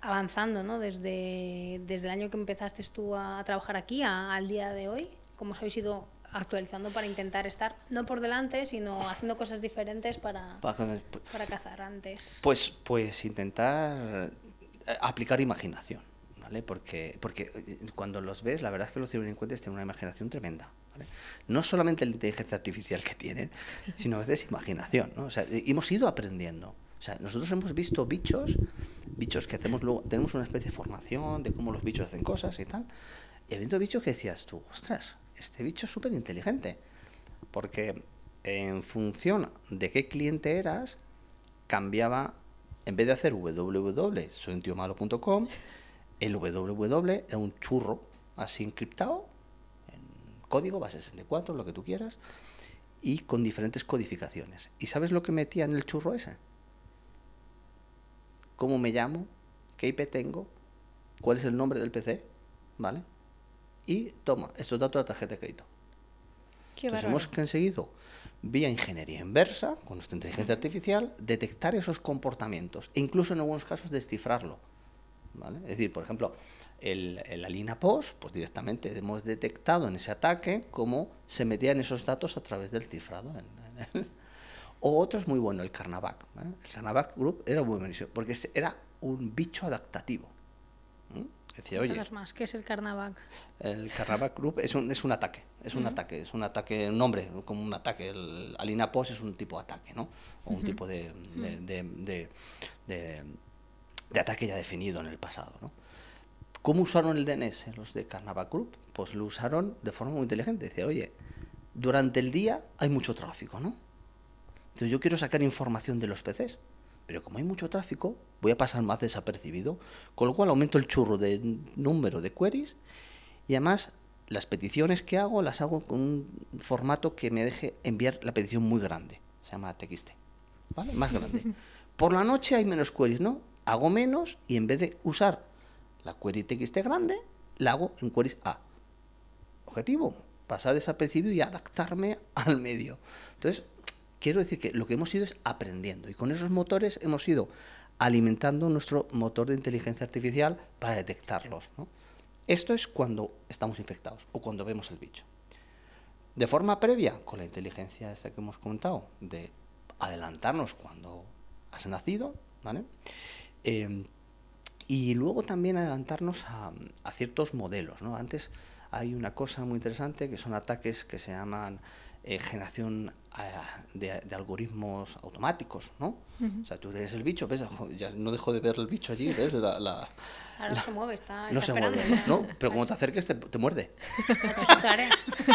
avanzando ¿no? desde, desde el año que empezaste tú a, trabajar aquí a- al día de hoy? ¿Cómo os habéis ido actualizando para intentar estar no por delante, sino haciendo cosas diferentes para, Para- para cazar antes. Pues, pues intentar eh, aplicar imaginación, ¿vale? Porque, porque eh, cuando los ves, la verdad es que los ciberdelincuentes tienen una imaginación tremenda, ¿vale? No solamente la inteligencia artificial que tienen, sino a veces imaginación, ¿no? O sea, eh, hemos ido aprendiendo. O sea, nosotros hemos visto bichos, bichos que hacemos luego, tenemos una especie de formación de cómo los bichos hacen cosas y tal. Y habiendo bichos que decías tú, ostras, este bicho es súper inteligente. Porque en función de qué cliente eras, cambiaba, en vez de hacer www.soyuntiomalo.com, el www era un churro así encriptado, en código, base 64, lo que tú quieras, y con diferentes codificaciones. ¿Y sabes lo que metía en el churro ese? ¿Cómo me llamo? ¿Qué IP tengo? ¿Cuál es el nombre del PC? ¿Vale? Y toma, estos datos de la tarjeta de crédito. Qué Entonces hemos conseguido, vía ingeniería inversa, con nuestra inteligencia artificial, detectar esos comportamientos e incluso en algunos casos descifrarlo. ¿vale? Es decir, por ejemplo, el, el Alina Post, pues directamente hemos detectado en ese ataque cómo se metían esos datos a través del cifrado. en- en- o otro es muy bueno, el Carnavac. ¿vale? El Carnavac Group era muy buenísimo, porque era un bicho adaptativo. ¿m? Decía, oye, más, ¿qué es el Carnavac? el Carnaval Group es un, es un ataque, es un ataque, es un ataque, un nombre, como un ataque. El Alina Post es un tipo de ataque, ¿no? O un tipo de, de, de, de- de- de ataque ya definido en el pasado, ¿no? ¿Cómo usaron el DNS los de Carnaval Group? Pues lo usaron de forma muy inteligente. Decía, oye, durante el día hay mucho tráfico, ¿no? Entonces yo quiero sacar información de los PCs, pero como hay mucho tráfico, voy a pasar más desapercibido, con lo cual aumento el churro de número de queries y además las peticiones que hago las hago con un formato que me deje enviar la petición muy grande, se llama TXT, ¿vale? Más grande. Por la noche hay menos queries, ¿no? Hago menos y en vez de usar la query TXT grande, la hago en queries A objetivo, pasar desapercibido y adaptarme al medio. Entonces, quiero decir que lo que hemos ido es aprendiendo y con esos motores hemos ido alimentando nuestro motor de inteligencia artificial para detectarlos. Esto es cuando estamos infectados o cuando vemos el bicho. De forma previa, con la inteligencia esta que hemos comentado, de adelantarnos cuando has nacido, ¿vale? Eh, y luego también adelantarnos a, ciertos modelos. Antes hay una cosa muy interesante que son ataques que se llaman eh, generación eh, de, de algoritmos automáticos. ¿no? O sea, tú ves el bicho, ves, ya no dejo de ver el bicho allí, ves la, la- Ahora no se mueve, está, no está se mueve. ¿no? Pero como te acerques te, te muerde.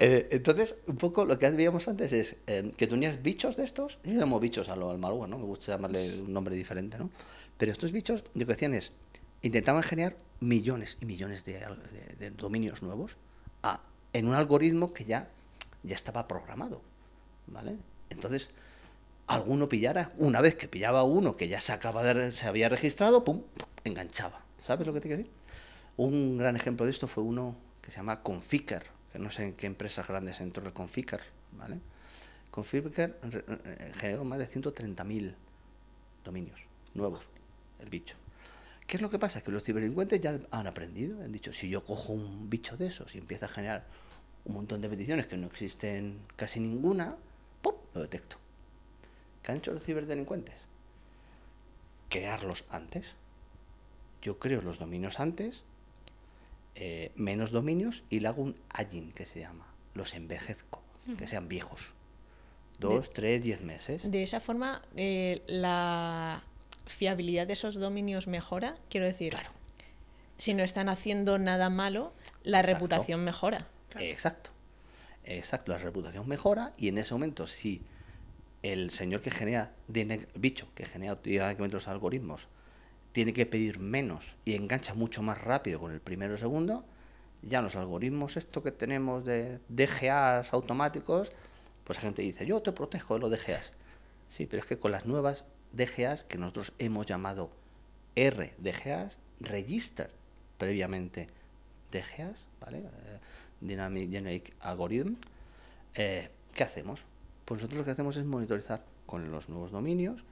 Eh, entonces, un poco lo que veíamos antes es eh, que tenías bichos de estos, yo llamo bichos a lo al malware, ¿no? Me gusta llamarle un nombre diferente, ¿no? Pero estos bichos, lo que hacían es, intentaban generar millones y millones de, de- de dominios nuevos a- en un algoritmo que ya, ya estaba programado, ¿vale? Entonces, alguno pillara, una vez que pillaba uno que ya se, acaba de, se había registrado, pum, enganchaba. ¿Sabes lo que te quiero decir? Un gran ejemplo de esto fue uno que se llama Conficker, que no sé en qué empresas grandes entró el Conficker, ¿vale? Conficker generó más de 130.000 dominios nuevos, el bicho. ¿Qué es lo que pasa? Que los ciberdelincuentes ya han aprendido, han dicho, si yo cojo un bicho de esos y empieza a generar un montón de peticiones que no existen casi ninguna, ¡pum! lo detecto. ¿Qué han hecho los ciberdelincuentes? Crearlos antes. Yo creo los dominios antes, eh, menos dominios, y le hago un aging, que se llama. Los envejezco, que sean viejos. Dos, tres, diez meses. De esa forma, eh, la fiabilidad de esos dominios mejora. Quiero decir, Claro. si no están haciendo nada malo, la Exacto. reputación mejora. Exacto. Exacto, la reputación mejora y en ese momento si el señor que genera, bicho, que genera automáticamente los algoritmos, tiene que pedir menos y engancha mucho más rápido con el primero y segundo, ya los algoritmos esto que tenemos de DGAs automáticos, pues la gente dice, yo te protejo de los DGAs. Sí, pero es que con las nuevas DGAs que nosotros hemos llamado RDGAs, Registered previamente DGAs, ¿vale? Eh, Dynamic Generic Algorithm, eh, ¿qué hacemos? Pues nosotros lo que hacemos es monitorizar con los nuevos dominios.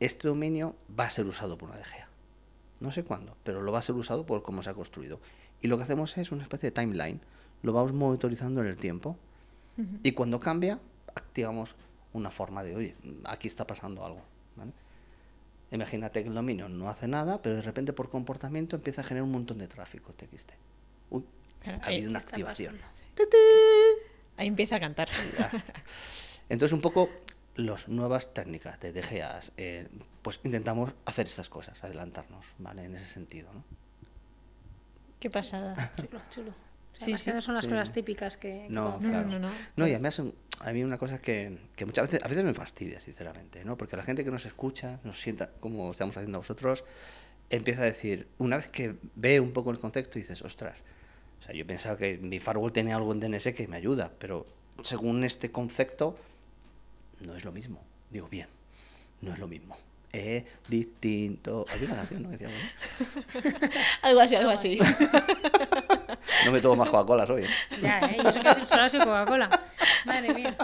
Este dominio va a ser usado por una DGA. No sé cuándo, pero lo va a ser usado por cómo se ha construido. Y lo que hacemos es una especie de timeline. lo vamos monitorizando en el tiempo. Y cuando cambia, activamos una forma de, oye, aquí está pasando algo. ¿Vale? Imagínate que el dominio no hace nada, pero de repente por comportamiento empieza a generar un montón de tráfico TXT. Uy, ha habido una activación. pasando. Ahí empieza a cantar. Ya. Entonces, un poco las nuevas técnicas de DGAs, eh, pues intentamos hacer estas cosas, adelantarnos, ¿vale? En ese sentido, ¿no? Qué pasada. Chulo, chulo. O sea, Sí, las sí. no son las Sí. cosas típicas que, que No, claro. no, no. No, y además a mí una cosa que, que muchas veces, a veces me fastidia, sinceramente, ¿no? Porque la gente que nos escucha, nos sienta como estamos haciendo vosotros, empieza a decir, una vez que ve un poco el concepto, dices, ostras, o sea, yo pensaba que mi firewall tenía algo en DNS que me ayuda, pero según este concepto, no es lo mismo. Digo, bien, no es lo mismo. Es distinto. Hay una canción, ¿no? Decía, bueno, Algo así, algo así. no me tomo más Coca-Cola hoy. ¿eh? Ya, ¿eh? Yo sé que solo soy Coca-Cola. Madre mía.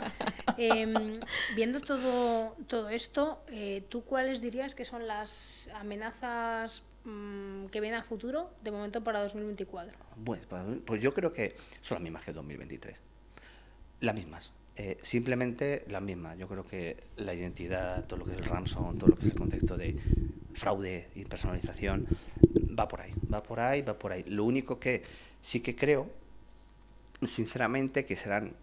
Em, viendo todo, todo esto, eh, ¿tú cuáles dirías que son las amenazas mm, que vienen a futuro de momento para 2024? Pues, pues yo creo que son las mismas que 2023. Las mismas. Eh, simplemente las mismas. Yo creo que la identidad, todo lo que es el ransom, todo lo que es el concepto de fraude y personalización, va por ahí, va por ahí, va por ahí. Lo único que sí que creo, sinceramente, que serán,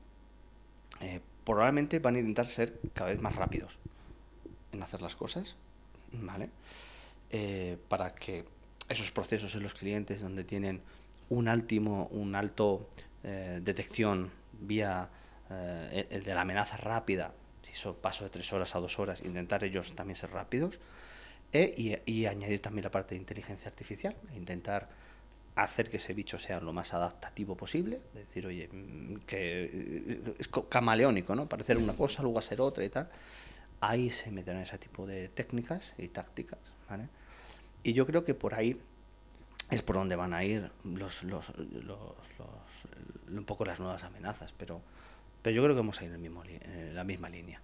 eh, probablemente van a intentar ser cada vez más rápidos en hacer las cosas, ¿vale? Eh, para que esos procesos en los clientes donde tienen un último, un alto eh, detección vía eh, el de la amenaza rápida, si son paso de tres horas a dos horas, intentar ellos también ser rápidos eh, y, y añadir también la parte de inteligencia artificial, e intentar hacer que ese bicho sea lo más adaptativo posible, decir, oye, mm, que eh, es co- camaleónico, ¿no? Parecer una cosa, luego hacer otra y tal. Ahí se meterán ese tipo de técnicas y tácticas, ¿vale? Y yo creo que por ahí es por donde van a ir los, los, los- los- un poco las nuevas amenazas, pero, pero yo creo que vamos a ir en, el mismo en la misma línea.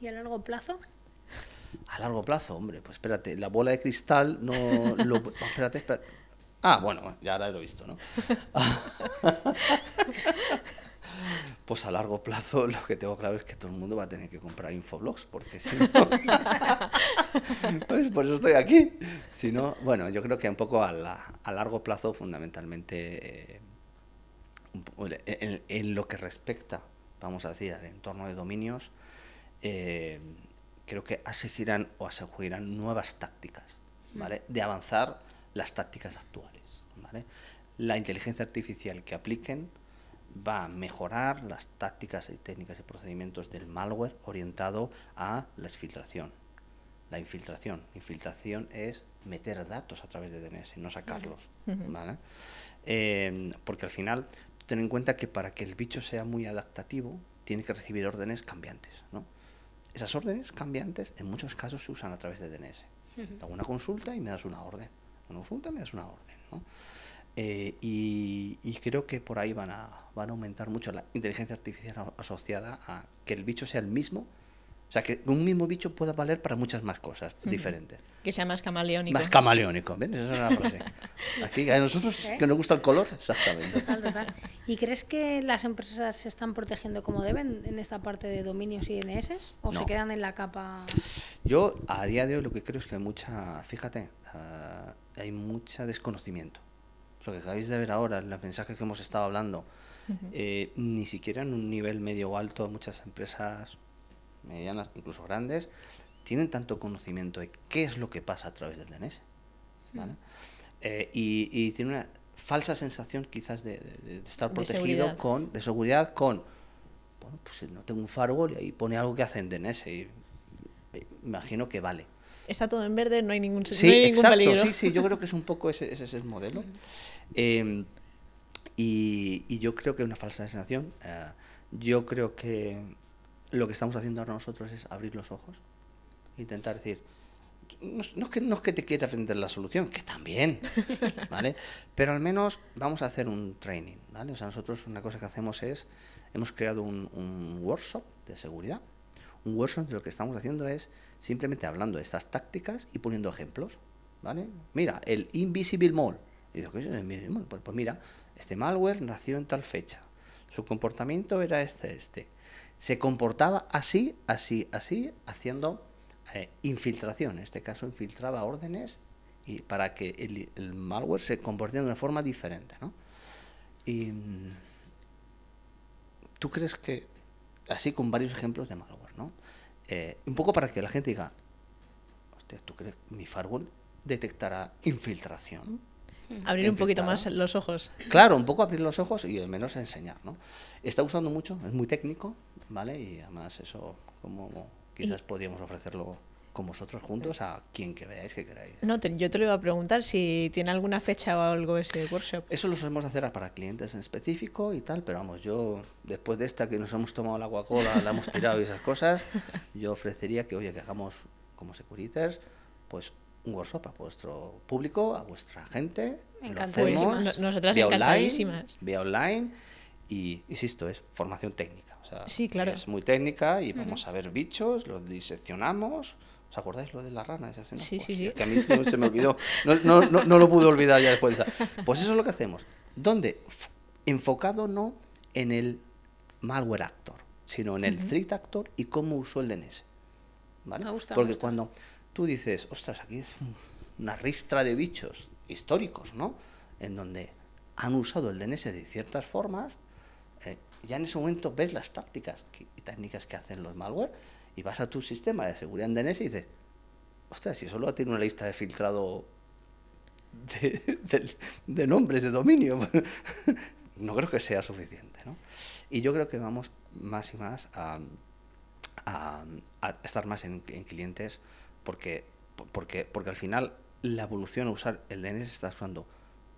¿Y a largo plazo? A largo plazo, hombre, pues espérate, la bola de cristal no... Lo, espérate, espérate. Ah, bueno, ya ahora lo he visto, ¿no? Pues a largo plazo lo que tengo claro es que todo el mundo va a tener que comprar infoblogs, porque si no... pues por eso estoy aquí. Si no, bueno, yo creo que un poco a, la- a largo plazo, fundamentalmente, eh, en, en lo que respecta, vamos a decir, al entorno de dominios, eh, creo que exigirán o asegurarán nuevas tácticas, ¿vale? De avanzar las tácticas actuales, ¿vale? La inteligencia artificial que apliquen va a mejorar las tácticas y técnicas y procedimientos del malware orientado a la exfiltración. La infiltración. Infiltración es meter datos a través de DNS, no sacarlos. ¿vale? Eh, porque al final, ten en cuenta que para que el bicho sea muy adaptativo, tiene que recibir órdenes cambiantes. ¿no? Esas órdenes cambiantes en muchos casos se usan a través de DNS. Hago una consulta y me das una orden. Una consulta y me das una orden. ¿no? Eh, y, y creo que por ahí van a, van a aumentar mucho la inteligencia artificial asociada a que el bicho sea el mismo. O sea, que un mismo bicho pueda valer para muchas más cosas diferentes. Que sea más camaleónico. Más camaleónico, ¿ves? Esa es una frase. Aquí, a nosotros ¿Eh? que nos gusta el color, exactamente. Total, total. ¿Y crees que las empresas se están protegiendo como deben en esta parte de dominios y DNS? ¿O se quedan en la capa? Yo a día de hoy lo que creo es que hay mucha, fíjate, ah, hay mucha desconocimiento. Lo que acabáis de ver ahora, los mensajes que hemos estado hablando, eh, ni siquiera en un nivel medio o alto, muchas empresas medianas, incluso grandes, tienen tanto conocimiento de qué es lo que pasa a través del DNS. ¿vale? Eh, y, y tiene una falsa sensación quizás de, de- de estar De protegido seguridad. con, de seguridad con, bueno, pues no tengo un firewall y ahí pone algo que hace en DNS y eh, imagino que vale. Está todo en verde, no hay ningún, Sí, no hay ningún exacto, peligro. sí, sí, yo creo que es un poco ese, ese es el modelo. Eh, y, y yo creo que es una falsa sensación. eh, yo creo que lo que estamos haciendo ahora nosotros es abrir los ojos, intentar decir, no, es- no es que, no es que te quieras vender la solución, que también, ¿vale? Pero al menos vamos a hacer un training, ¿vale? O sea, nosotros una cosa que hacemos es, hemos creado un, un workshop de seguridad. Un workshop de lo que estamos haciendo es simplemente hablando de estas tácticas y poniendo ejemplos, ¿vale? Mira, el Invisible Mall, Y digo, ¿qué es? Bueno, pues, pues mira, este malware nació en tal fecha. Su comportamiento era este, este. Se comportaba así, así, así, haciendo eh, infiltración. En este caso, infiltraba órdenes y para que el, el malware se comporte de una forma diferente, ¿no? Y mm, tú crees que, así con varios ejemplos de malware, ¿no? Eh, un poco para que la gente diga, hostia, ¿tú crees que mi firewall detectará infiltración? Abrir un poquito más los ojos. Claro, un poco abrir los ojos y al menos enseñar, ¿no? Está gustando mucho, es muy técnico, ¿vale? Y además eso, como quizás podríamos ofrecerlo con vosotros juntos a quien que veáis que queráis. No, te- yo te lo iba a preguntar si tiene alguna fecha o algo ese workshop. Eso lo solemos hacer para clientes en específico y tal, pero vamos, yo después de esta que nos hemos tomado la Coca-Cola, la hemos tirado y esas cosas, yo ofrecería que, oye, que hagamos como Securiters, pues un workshop a vuestro público, a vuestra gente. lo Encantadísimas. hacemos No- nosotras vía online. Vía online y, insisto, es formación técnica. O sea, Sí, claro. Es muy técnica y vamos a ver bichos, los diseccionamos. ¿Os acordáis lo de la rana? diseccionar? Sí, Pues sí, sí. Es que a mí se, me olvidó. No, no, no, no lo pude olvidar ya después de esa. Pues eso es lo que hacemos. ¿Dónde? Enfocado no en el malware actor, sino en el threat actor y cómo usó el DNS. ¿Vale? Me gusta, me Porque gusta. cuando tú dices, ostras, aquí es un- una ristra de bichos históricos, ¿no? En donde han usado el DNS de ciertas formas, eh, ya en ese momento ves las tácticas y técnicas que hacen los malware y vas a tu sistema de seguridad en DNS y dices, ostras, si solo tiene una lista de filtrado de, nombres de dominio, no creo que sea suficiente, ¿no? Y yo creo que vamos más y más a, estar más en, en clientes porque, porque, porque al final la evolución a usar el DNS se está usando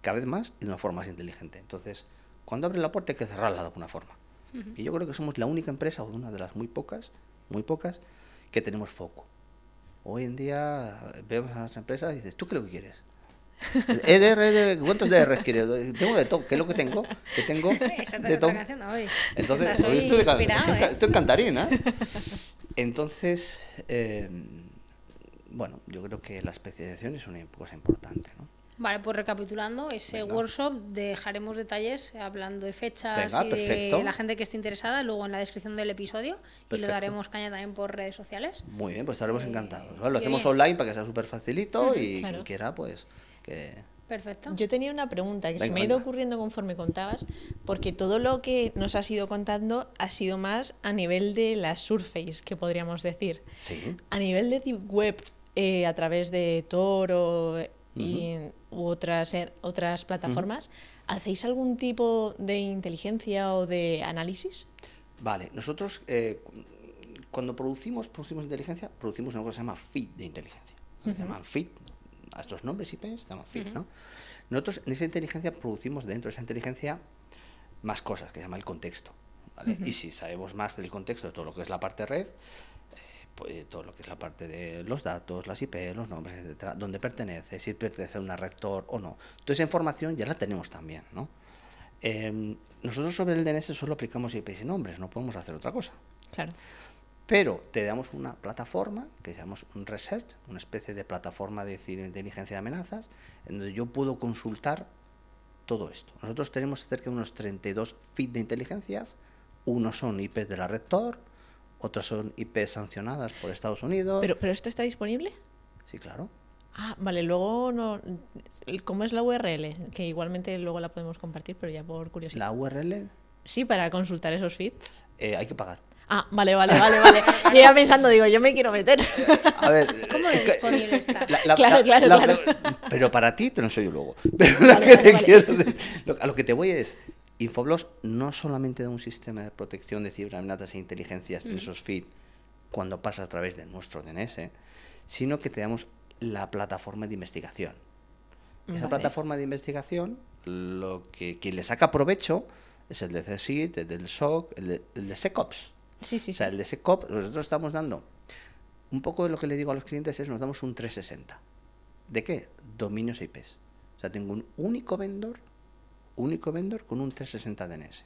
cada vez más y de una forma más inteligente. Entonces, cuando abres la puerta hay que cerrarla de alguna forma. Y yo creo que somos la única empresa, o una de las muy pocas, muy pocas, que tenemos foco. Hoy en día vemos a las empresas y dices, ¿tú qué es lo que quieres? EDR, EDR, ¿cuántos DR quieres? Tengo de todo, ¿qué es lo que tengo? ¿Qué tengo? Esa De todo. hoy. Entonces, hoy estoy, de ¿eh? estoy en cantarín, ¿eh? Entonces, eh, bueno, yo creo que la especialización es una cosa importante, ¿no? Vale, pues recapitulando, ese Venga. workshop dejaremos detalles hablando de fechas Venga, y perfecto. de la gente que esté interesada luego en la descripción del episodio y lo daremos caña también por redes sociales. Muy bien, pues estaremos Eh, encantados. ¿vale? Lo hacemos online para que sea súper facilito y claro. quien quiera, pues, que... Perfecto. Yo tenía una pregunta que se me ha ido ocurriendo conforme contabas, porque todo lo que nos has ido contando ha sido más a nivel de la surface, que podríamos decir. Sí. A nivel de deep web, eh, a través de Toro y, u otras, er- otras plataformas, ¿hacéis algún tipo de inteligencia o de análisis? Vale, nosotros eh, cu- cuando producimos, producimos inteligencia, producimos una cosa que se llama feed de inteligencia. Se llaman feed, a estos nombres IP se llaman feed, ¿no? Nosotros en esa inteligencia producimos dentro de esa inteligencia más cosas que se llama el contexto. ¿vale? Y si sabemos más del contexto de todo lo que es la parte red, eh, pues todo lo que es la parte de los datos, las IP, los nombres, etcétera, dónde pertenece, si pertenece a una red Tor o no. Toda esa información ya la tenemos también, ¿no? Eh, nosotros sobre el DNS solo aplicamos IPs y nombres, no podemos hacer otra cosa. Claro. Pero te damos una plataforma que llamamos un research, una especie de plataforma de inteligencia de amenazas, en donde yo puedo consultar todo esto. Nosotros tenemos cerca de unos 32 feeds de inteligencias, unos son IPs de la red Tor, otros son IPs sancionadas por Estados Unidos. ¿Pero, ¿Pero esto está disponible? Sí, claro. Ah, vale, luego no. ¿Cómo es la URL? Que igualmente luego la podemos compartir, pero ya por curiosidad. La URL Sí, para consultar esos feeds. eh, hay que pagar. Ah, vale, vale, vale, vale. Yo ya pensando, digo, yo me quiero meter. A ver, ¿Cómo de es que- disponible está? La- la- Claro, la- claro, la- claro. Pero para ti te lo soy yo luego. Pero Vale, que vale, te vale. quiero de- lo- a lo que te voy es, Infoblogs no solamente da un sistema de protección de ciberamenazas e inteligencias en esos feeds cuando pasa a través de nuestro DNS, sino que te damos la plataforma de investigación. Esa Vale. plataforma de investigación, lo que quien le saca provecho es el de CSIT, el del SOC, el de, el de SecOps. Sí, sí, O sea, el de SecOps, nosotros estamos dando un poco de lo que le digo a los clientes es nos damos un 360. ¿De qué? Dominios e IPs. O sea, tengo un único vendor, único vendor con un 360 DNS.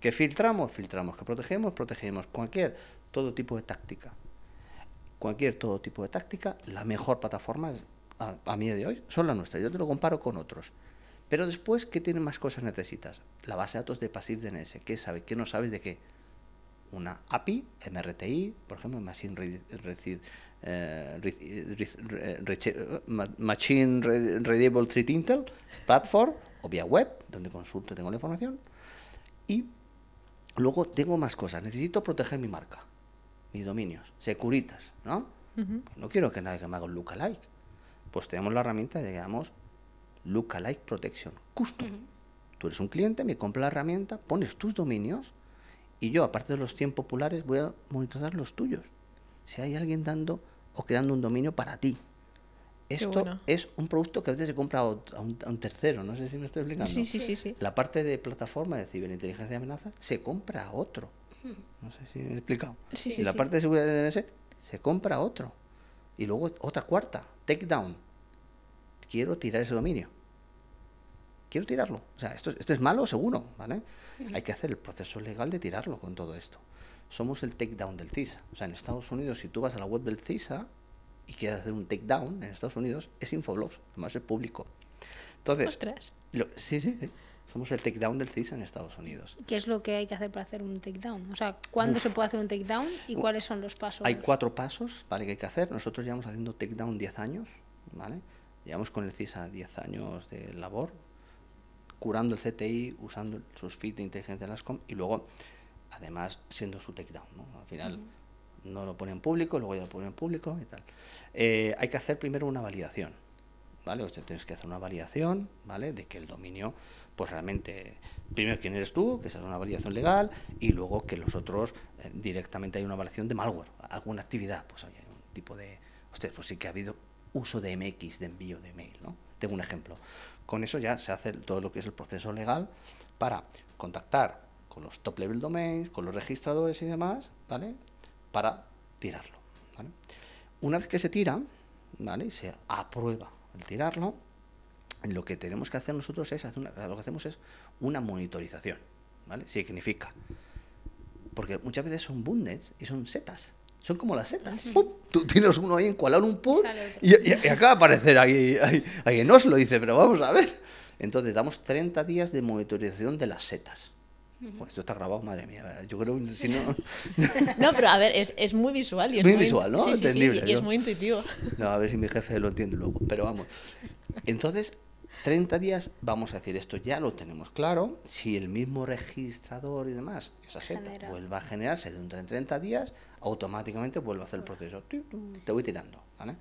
Que filtramos, filtramos, que protegemos, protegemos. Cualquier, todo tipo de táctica. Cualquier todo tipo de táctica, la mejor plataforma a, a día de hoy son las nuestras. Yo te lo comparo con otros. Pero después, ¿qué tienen más cosas necesitas? La base de datos de Passive DNS. ¿Qué sabes? ¿Qué no sabes de qué? Una API, MRTI, por ejemplo, Machine, Read- eh, Read- Ma- Machine Read- Readable 3 Intel, Platform, o vía web, donde consulto y tengo la información. Y luego tengo más cosas. Necesito proteger mi marca, mis dominios, Securitas, ¿no? No quiero que nadie que me haga un lookalike. Pues tenemos la herramienta de llamamos Lookalike Protection Custom. Tú eres un cliente, me compra la herramienta, pones tus dominios y yo, aparte de los 100 populares, voy a monitorizar los tuyos. Si hay alguien dando o creando un dominio para ti. Esto bueno. es un producto que a veces se compra a un, a un tercero, no sé si me estoy explicando. Sí, sí, sí, sí. La parte de plataforma de ciberinteligencia de amenaza se compra a otro. No sé si me he explicado. Sí, y sí, la sí. parte de seguridad de DNS se compra a otro. Y luego otra cuarta, takedown. Quiero tirar ese dominio. Quiero tirarlo. O sea, esto, esto es malo seguro, ¿vale? Hay que hacer el proceso legal de tirarlo con todo esto. Somos el takedown del CISA. O sea, en Estados Unidos, si tú vas a la web del CISA y quieres hacer un takedown en Estados Unidos, es Infoblox, además es público. Entonces, Ostras. lo- sí, sí, sí. Somos el takedown del CISA en Estados Unidos. ¿Qué es lo que hay que hacer para hacer un takedown? O sea, ¿cuándo se puede hacer un takedown y cuáles son los pasos? Hay cuatro pasos ¿vale? que hay que hacer. Nosotros llevamos haciendo takedown 10 años, ¿vale? Llevamos con el CISA 10 años de labor, curando el CTI, usando sus feeds de inteligencia de las com y luego, además, siendo su takedown, ¿no? Al final no lo pone en público, luego ya lo pone en público y tal. Eh, hay que hacer primero una validación, ¿vale? O sea, tienes que hacer una validación, ¿vale? De que el dominio, pues realmente, primero quién eres tú, que sea una validación legal, y luego que los otros eh, directamente hay una validación de malware, alguna actividad, pues oye, un tipo de, hostia, pues sí que ha habido uso de MX, de envío de mail, ¿no? Tengo un ejemplo. Con eso ya se hace todo lo que es el proceso legal para contactar con los top level domains, con los registradores y demás, ¿vale? Para tirarlo, ¿vale? Una vez que se tira, ¿vale? Se aprueba el tirarlo, lo que tenemos que hacer nosotros es hacer una, lo que hacemos es una monitorización, ¿vale? Significa porque muchas veces son bundles y son setas. Son como las setas. ¡Pum! Tú tienes uno ahí en Kuala Lumpur y, y- y acaba de aparecer ahí, ahí, ahí en Oslo. Dice, pero vamos a ver. Entonces damos 30 días de monitorización de las setas. Joder, esto está grabado, madre mía. Yo creo que si no... No, pero a ver, es, es muy visual. Y es Muy visual, ¿no? sí, sí, sí, Entendible, y es muy intuitivo. No, a ver si mi jefe lo entiende luego, pero vamos. Entonces, 30 días, vamos a decir, esto ya lo tenemos claro. Si el mismo registrador y demás, esa seta, Genera. vuelve a generarse dentro de 30 días, automáticamente vuelve a hacer el proceso. Te voy tirando, ¿vale?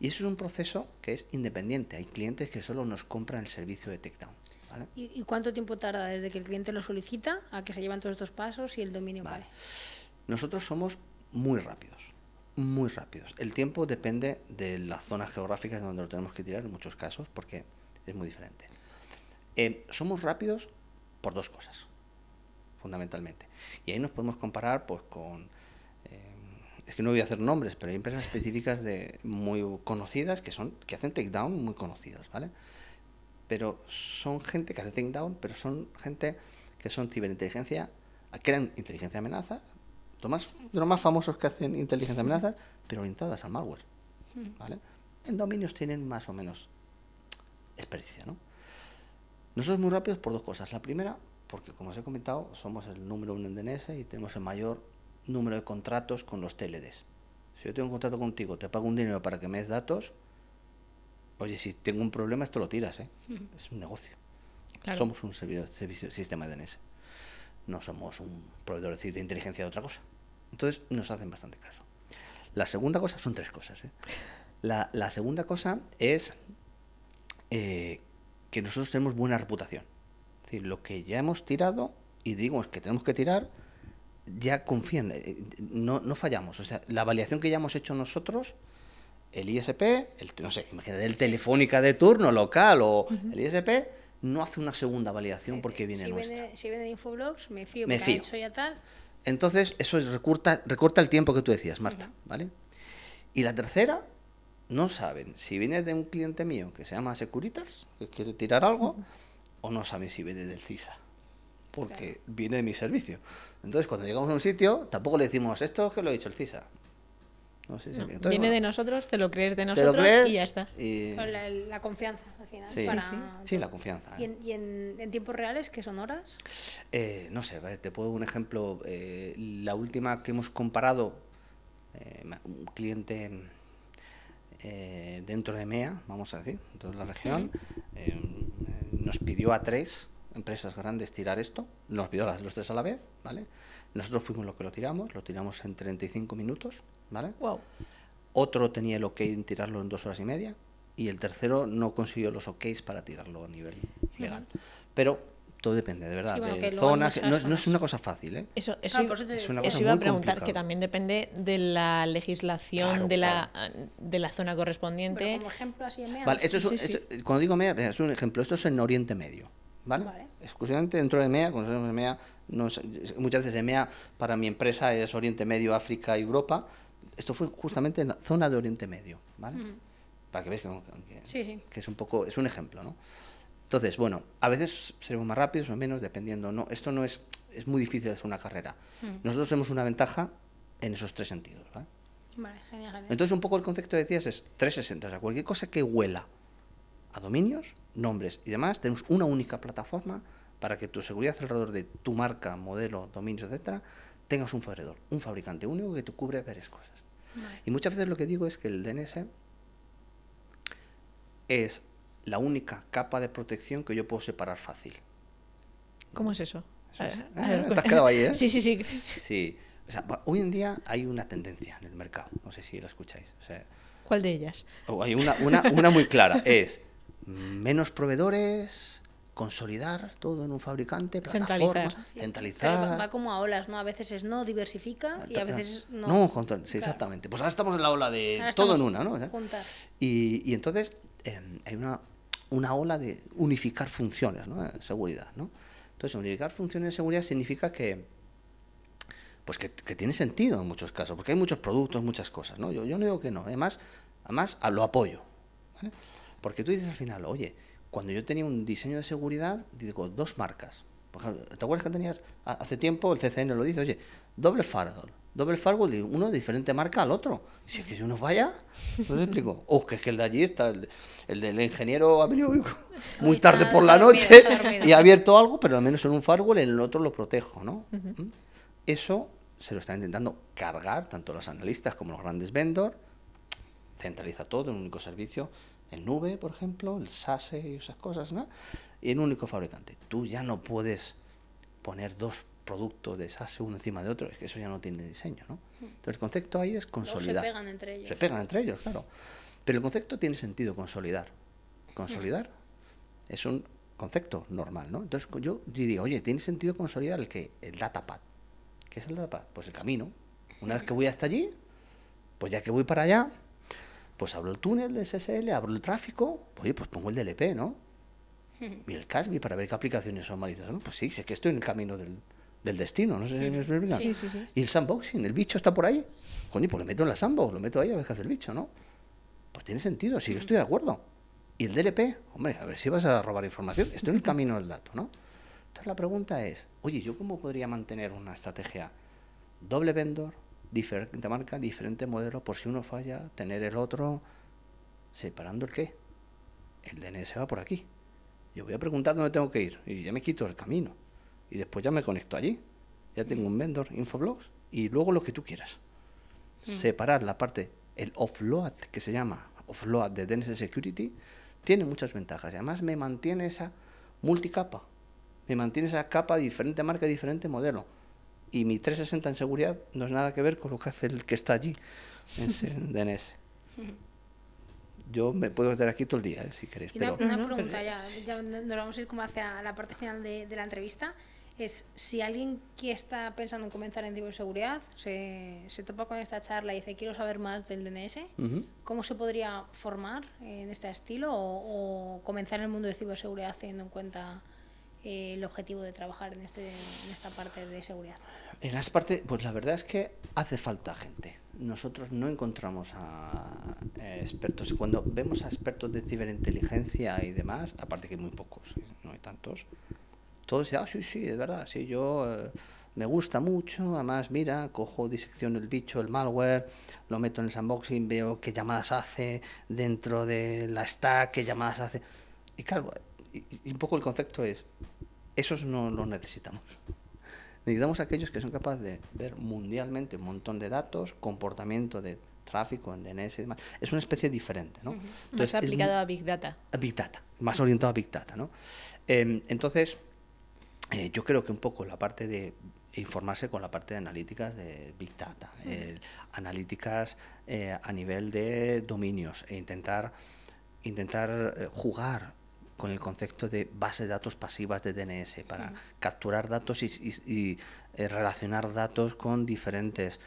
Y eso es un proceso que es independiente. Hay clientes que solo nos compran el servicio de takedown, ¿vale? ¿Y, y cuánto tiempo tarda desde que el cliente lo solicita a que se llevan todos estos pasos y el dominio Vale. vale? Nosotros somos muy rápidos, muy rápidos. El tiempo depende de las zonas geográficas donde lo tenemos que tirar en muchos casos, porque es muy diferente. Eh, somos rápidos por dos cosas, fundamentalmente. Y ahí nos podemos comparar pues con... eh, es que no voy a hacer nombres, pero hay empresas específicas de muy conocidas que son que hacen takedown muy conocidas, ¿vale? Pero son gente que hace takedown, pero son gente que son ciberinteligencia, crean inteligencia de amenaza, los más, los más famosos que hacen inteligencia de amenazas, pero orientadas al malware, ¿vale? En dominios tienen más o menos experiencia, ¿no? Nosotros muy rápidos por dos cosas. La primera, porque como os he comentado, somos el número uno en DNS y tenemos el mayor número de contratos con los TLDs. Si yo tengo un contrato contigo, te pago un dinero para que me des datos, oye, si tengo un problema, esto lo tiras, ¿eh? Es un negocio. Claro. Somos un servidor, servicio, sistema de DNS. No somos un proveedor de de inteligencia de otra cosa. Entonces, nos hacen bastante caso. La segunda cosa, son tres cosas. ¿eh? La, la segunda cosa es eh, que nosotros tenemos buena reputación. Es decir, lo que ya hemos tirado y digo que tenemos que tirar, ya confían, eh, no, no fallamos. O sea, la validación que ya hemos hecho nosotros, el ISP, el, no sé, imagínate, el Telefónica de turno local o el ISP, no hace una segunda validación porque viene si nuestra. Viene, si viene de Infoblogs, me fío Me fío. hecho ya tal. Entonces, eso es- recorta, recorta el tiempo que tú decías, Marta, ¿vale? Y la tercera, no saben si viene de un cliente mío que se llama Securitas, que quiere tirar algo, o no saben si viene del CISA, porque viene de mi servicio. Entonces, cuando llegamos a un sitio, tampoco le decimos, esto que lo ha dicho el CISA. No sé si No, bien. Entonces, viene de nosotros, te lo crees de nosotros crees y ya está. y- Con la, la confianza al final. Sí. para Sí, sí. Sí, la confianza. ¿Y, ¿eh? en, y en- en tiempos reales, que son horas? Eh, no sé, te puedo dar un ejemplo. eh, la última que hemos comparado, eh, un cliente eh, dentro de MEA, vamos a decir, de toda la región, eh, nos pidió a tres empresas grandes tirar esto, nos pidió las, los tres a la vez, ¿vale? Nosotros fuimos los que lo tiramos, lo tiramos en 35 minutos, ¿vale? Wow. Otro tenía el ok en tirarlo en dos horas y media y el tercero no consiguió los OKs para tirarlo a nivel legal. Pero todo depende, de verdad, Sí, bueno, de que zonas. No, es- no es una cosa fácil, ¿eh? Eso, eso, Claro, eso te Es una decía. eso cosa iba a muy preguntar, que complicado. también depende de la legislación Claro, de, la, de la zona Pero correspondiente. como ejemplo así en MEA, Vale, esto es, Sí, sí. esto- cuando digo MEA, es un ejemplo, esto es en Oriente Medio, ¿vale? Vale. Exclusivamente dentro de MEA, cuando MEA, no es- es- muchas veces MEA para mi empresa es Oriente Medio, África y Europa. Esto fue justamente en la zona de Oriente Medio, ¿vale? Para que veáis que, que- Sí, sí. que es un poco, es un ejemplo, ¿no? Entonces, bueno, a veces seremos más rápidos o menos, dependiendo. No, esto no es, es muy difícil hacer una carrera. Mm. Nosotros tenemos una ventaja en esos tres sentidos, ¿vale? Vale, genial, genial. Entonces, un poco el concepto que decías es 360, o sea, cualquier cosa que huela a dominios, nombres y demás, tenemos una única plataforma para que tu seguridad alrededor de tu marca, modelo, dominios, etcétera, tengas un proveedor, un fabricante único que te cubre varias cosas. Vale. Y muchas veces lo que digo es que el DNS es la única capa de protección que yo puedo separar fácil. ¿Cómo es eso? Eso A es. ver, Ah, a ver, te has quedado ahí, ¿eh? Sí, sí, sí. Sí. O sea, hoy en día hay una tendencia en el mercado, no sé si lo escucháis. O sea, ¿Cuál de ellas? hay una, una, una muy clara, es menos proveedores, consolidar todo en un fabricante, plataforma, Centralizar. Va, como a olas, ¿no? A veces es no, diversifica y a veces no. No, junto- sí, Claro. exactamente. Pues ahora estamos en la ola de Ahora todo en una, ¿no? Juntar. Y, y entonces eh, hay una, una ola de unificar funciones, ¿no? En seguridad, ¿no? Entonces, unificar funciones de seguridad significa que, pues que, que tiene sentido en muchos casos, porque hay muchos productos, muchas cosas, ¿no? Yo, yo no digo que no, además, además lo apoyo, ¿vale? Porque tú dices al final, oye, cuando yo tenía un diseño de seguridad, digo, dos marcas. Por ejemplo, ¿te acuerdas que tenías ha- hace tiempo el CCN lo dice, oye, doble firewall, doble firewall de uno de diferente marca al otro. Y si es que si uno falla, no te explico. O que, es que el de allí está, el, el del ingeniero ha venido muy tarde por la noche y ha abierto algo, pero al menos en un firewall en el otro lo protejo, ¿no? ¿Mm? Eso se lo está intentando cargar tanto los analistas como los grandes vendors centraliza todo en un único servicio, en nube, por ejemplo, el SASE y esas cosas, ¿no? Y en un único fabricante. Tú ya no puedes poner dos productos de SASE uno encima de otro, es que eso ya no tiene diseño, ¿no? Entonces el concepto ahí es consolidar. se pegan entre ellos. Se pegan entre ellos, claro. Pero el concepto tiene sentido, consolidar. Consolidar es un concepto normal, ¿no? Entonces yo diría, oye, tiene sentido consolidar el que el datapad. ¿Qué es el datapad? Pues el camino. Una vez que voy hasta allí, pues ya que voy para allá, pues abro el túnel de SSL, abro el tráfico, oye, pues pongo el DLP, ¿no? Y el CASB para ver qué aplicaciones son maliciosas. ¿no? Pues sí, sé que estoy en el camino del, del destino, no sé si me explican. Sí, sí, sí. Y el sandboxing, el bicho está por ahí. Coño, pues lo meto en la sandbox, lo meto ahí a ver qué hace el bicho, ¿no? Pues tiene sentido, sí, yo estoy de acuerdo. Y el DLP, hombre, a ver si vas a robar información, estoy en el camino del dato, ¿no? Entonces la pregunta es, oye, ¿yo cómo podría mantener una estrategia doble vendor, diferente marca, diferente modelo, por si uno falla, tener el otro, separando el qué? El DNS va por aquí. Yo voy a preguntar dónde tengo que ir y ya me quito el camino. Y después ya me conecto allí. Ya tengo un vendor, Infoblogs, y luego lo que tú quieras. Separar la parte, el offload, que se llama offload de DNS Security, tiene muchas ventajas. Y además me mantiene esa multicapa. Me mantiene esa capa, diferente marca, diferente modelo. Y mi 360 en seguridad no es nada que ver con lo que hace el que está allí en DNS. Yo me puedo quedar aquí todo el día, eh, si queréis. Y una, Pero una no, pregunta pero- ya, ya nos vamos a ir como hacia la parte final de, de la entrevista. Es si alguien que está pensando en comenzar en ciberseguridad se, se topa con esta charla y dice quiero saber más del DNS, Ujú. ¿cómo se podría formar en este estilo o, o comenzar en el mundo de ciberseguridad teniendo en cuenta eh, el objetivo de trabajar en, este, en esta parte de seguridad? En las partes, pues la verdad es que hace falta gente. Nosotros no encontramos a eh, expertos. Cuando vemos a expertos de ciberinteligencia y demás, aparte que hay muy pocos, ¿eh? no hay tantos, todos dicen, ah, sí, sí, es verdad, sí, yo eh, me gusta mucho, además, mira, cojo, disecciono el bicho, el malware, lo meto en el sandboxing, veo qué llamadas hace dentro de la stack, qué llamadas hace. Y claro, y, y un poco el concepto es, esos no los necesitamos. Necesitamos aquellos que son capaces de ver mundialmente un montón de datos, comportamiento de tráfico en DNS y demás. Es una especie diferente, ¿no? Más es aplicado mu- a Big Data. a Big Data, más orientado a Big Data, ¿no? Eh, entonces, eh, yo creo que un poco la parte de informarse con la parte de analíticas de Big Data, eh, analíticas eh, a nivel de dominios e intentar, intentar eh, jugar con el concepto de base de datos pasivas de DNS para capturar datos y, y- y, eh, relacionar datos con diferentes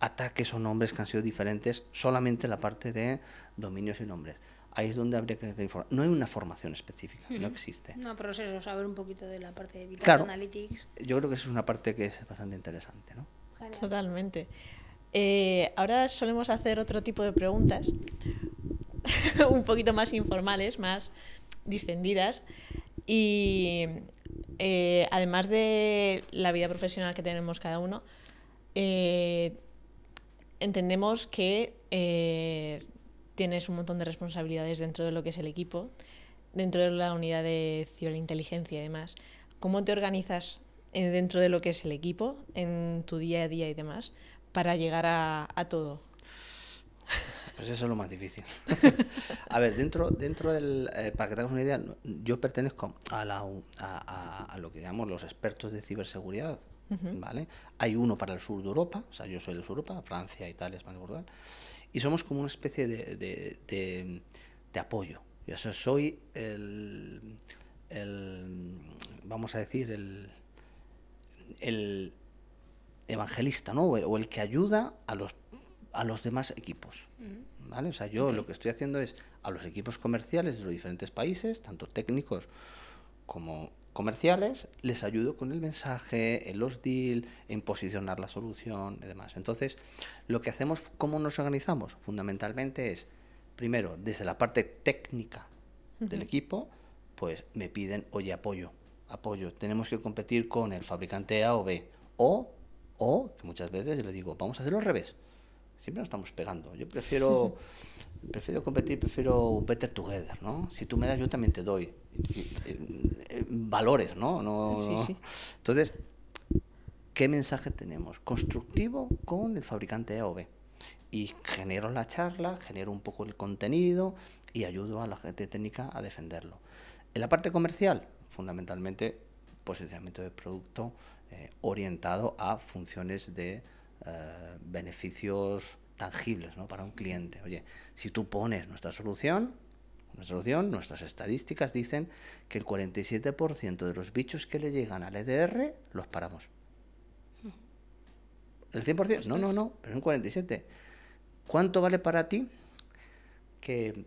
ataques o nombres que han sido diferentes solamente la parte de dominios y nombres. Ahí es donde habría que No hay una formación específica, no existe. No, pero es eso, saber un poquito de la parte de Big Claro. Analytics. Yo creo que eso es una parte que es bastante interesante, ¿no? Genial. Totalmente. Eh, ahora solemos hacer otro tipo de preguntas, un poquito más informales, más distendidas. Y eh, además de la vida profesional que tenemos cada uno, eh, entendemos que eh, tienes un montón de responsabilidades dentro de lo que es el equipo, dentro de la unidad de ciberinteligencia y demás. ¿Cómo te organizas dentro de lo que es el equipo, en tu día a día y demás, para llegar a todo? Pues eso es lo más difícil. a ver, dentro, dentro del. eh, para que tengas una idea, yo pertenezco a, la, u- a, a- a lo que llamamos los expertos de ciberseguridad. ¿Vale? Hay uno para el sur de Europa, o sea, yo soy del sur de Europa, Francia, Italia, España, Portugal, y somos como una especie de, de, de- de apoyo. Yo so- soy el, el. Vamos a decir, el. el evangelista, ¿no? O el que ayuda a los, a los demás equipos. ¿Vale? O sea, yo lo que estoy haciendo es a los equipos comerciales de los diferentes países, tanto técnicos como comerciales, les ayudo con el mensaje, en los deals, en posicionar la solución y demás. Entonces, lo que hacemos, ¿cómo nos organizamos? Fundamentalmente es, primero, desde la parte técnica del equipo, pues me piden, oye, apoyo, apoyo, tenemos que competir con el fabricante A o B. O, o, que muchas veces yo le digo, vamos a hacerlo al revés. Siempre nos estamos pegando. Yo prefiero, prefiero competir, prefiero better together, ¿no? Si tú me das, yo también te doy. Valores, ¿no? no Sí, sí. Entonces, ¿qué mensaje tenemos? Constructivo con el fabricante A o B. Y genero la charla, genero un poco el contenido y ayudo a la gente técnica a defenderlo. En la parte comercial, fundamentalmente, posicionamiento de producto eh, orientado a funciones de eh, beneficios tangibles ¿no? para un cliente. Oye, si tú pones nuestra solución, nuestra solución, nuestras estadísticas dicen que el 47% de los bichos que le llegan al EDR los paramos. ¿El 100%? No, no, no, pero un 47%. ¿Cuánto vale para ti que,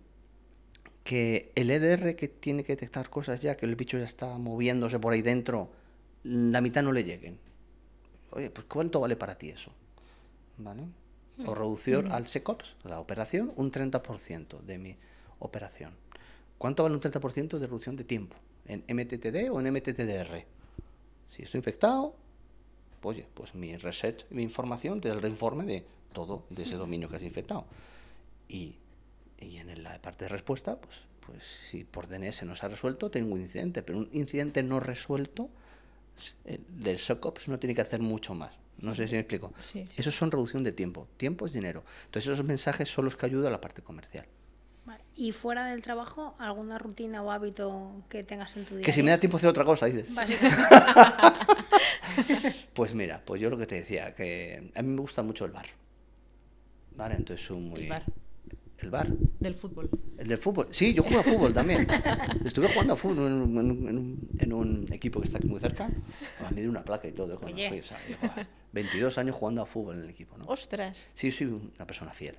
que el EDR que tiene que detectar cosas ya, que el bicho ya está moviéndose por ahí dentro, la mitad no le lleguen? Oye, pues ¿cuánto vale para ti eso? ¿Vale? O reducir al SecOps, la operación, un 30% de mi operación. ¿Cuánto vale un 30% de reducción de tiempo? ¿En MTTD o en MTTDR? Si estoy infectado, oye, pues mi reset, mi información te da el reinforme de todo de ese dominio que has infectado. Y, y en la parte de respuesta, pues, pues si por DNS no se ha resuelto, tengo un incidente, pero un incidente no resuelto, el del SOCOPS no tiene que hacer mucho más. No sé si me explico. Sí. Eso son reducción de tiempo. Tiempo es dinero. Entonces esos mensajes son los que ayudan a la parte comercial. Vale. Y fuera del trabajo, ¿alguna rutina o hábito que tengas en tu día? Que si me da tiempo hacer otra cosa, dices. Pues mira, pues yo lo que te decía, que a mí me gusta mucho el bar. ¿Vale? Entonces soy muy... El bar. El bar. Del fútbol. El del fútbol. Sí, yo juego a fútbol también. Estuve jugando a fútbol en un, en un- en un- en un equipo que está aquí muy cerca. Me dio una placa y todo cuando Oye. fui. o sea, digo, "Ah, 22 años jugando a fútbol en el equipo, ¿no? Ostras. Sí, soy una persona fiel.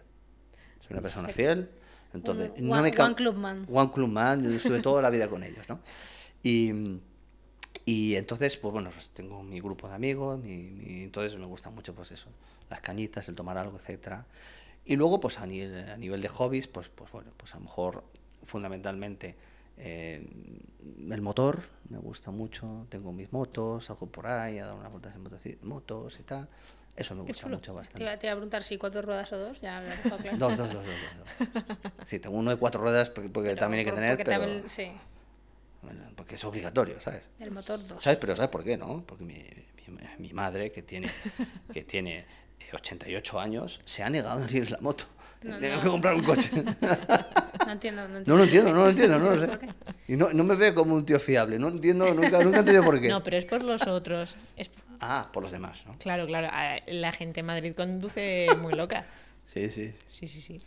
Soy una persona fiel. Entonces, Un no one- me ca- one club man. One club man. Yo estuve toda la vida con ellos, ¿no? Y, y entonces, pues bueno, pues tengo mi grupo de amigos, mi, mi- entonces me gusta mucho, pues eso, las cañitas, el tomar algo, etcétera. Y luego, pues a nivel, a nivel de hobbies, pues, pues bueno, pues a lo mejor fundamentalmente Eh, el motor me gusta mucho, tengo mis motos, salgo por ahí a dar unas vueltas en motos y tal. Eso me gusta mucho Te bastante. iba, te iba a preguntar si cuatro ruedas o dos, ya dejado claro. Dos, dos, dos, dos, dos, dos. Sí, tengo uno de cuatro ruedas porque, porque Pero también hay que tener, pero también- sí, bueno, porque es obligatorio, ¿sabes? el motor dos. ¿Sabes? Pero ¿sabes por qué, no? Porque mi, mi, mi madre, que tiene, que tiene 88 años, se ha negado a abrir la moto. No, Tengo no. que comprar un coche. No entiendo, no entiendo. No lo entiendo, no lo entiendo, no lo sé. Y no, no me ve como un tío fiable. No entiendo, nunca, nunca he entendido por qué. No, pero es por los otros. Es- Ah, por los demás, ¿no? Claro, claro. La gente en Madrid conduce muy loca. Sí, sí. Sí, sí, sí.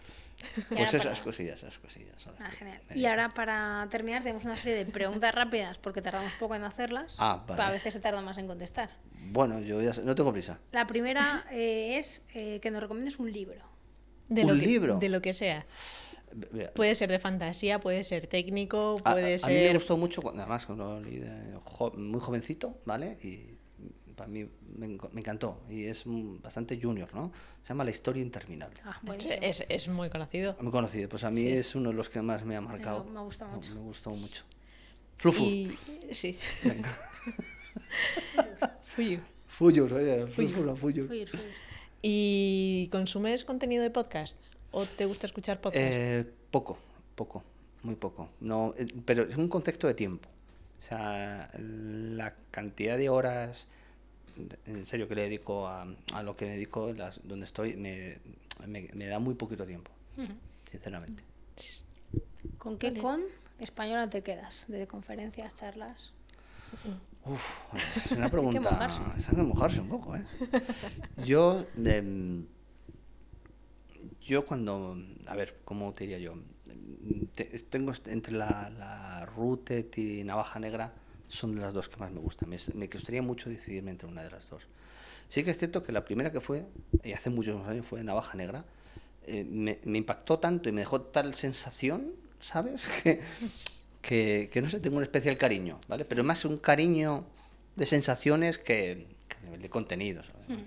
Pues esas para- cosillas, esas cosillas. Ah, genial. Y ahora para terminar tenemos una serie de preguntas rápidas porque tardamos poco en hacerlas. Ah, vale. pero A veces se tarda más en contestar. Bueno, yo ya sé- no tengo prisa. La primera eh, es eh, que nos recomiendes un libro. De ¿Un lo que, libro? De lo que sea. Puede ser de fantasía, puede ser técnico, A, puede a- a ser. mí me gustó mucho, cuando- además, cuando lo leí de jo- muy jovencito, ¿vale? Y para mí me, encantó. Y es bastante junior, ¿no? Se llama La historia interminable. Ah, Este es, es muy conocido. Muy conocido. Pues a mí es uno de los que más me ha marcado. me gusta mucho. Me, gustó mucho. Flufu. Y. Sí. Venga. Fuyu. Fuyos, oye, fluir. ¿Y consumes contenido de podcast? ¿O te gusta escuchar podcast? Eh, poco, poco, muy poco. No, eh, pero es un concepto de tiempo. O sea, la cantidad de horas, en serio, que le dedico a, a lo que me dedico, las, donde estoy, me, me, me da muy poquito tiempo, sinceramente. ¿Con qué Vale. con española te quedas? ¿De conferencias, charlas? Uf, es una pregunta. mojarse. es hay que mojarse un poco, ¿eh? Yo, de- yo cuando, a ver, ¿cómo te diría yo? Te- tengo entre la, la Rutet y Navaja Negra, son de las dos que más me gustan. Me, me gustaría mucho decidirme entre una de las dos. Sí que es cierto que la primera que fue, y hace muchos años, fue Navaja Negra, eh, me, me impactó tanto y me dejó tal sensación, ¿sabes? Que, que, que no sé, tengo un especial cariño, ¿vale? Pero más un cariño de sensaciones que, que de contenidos. además.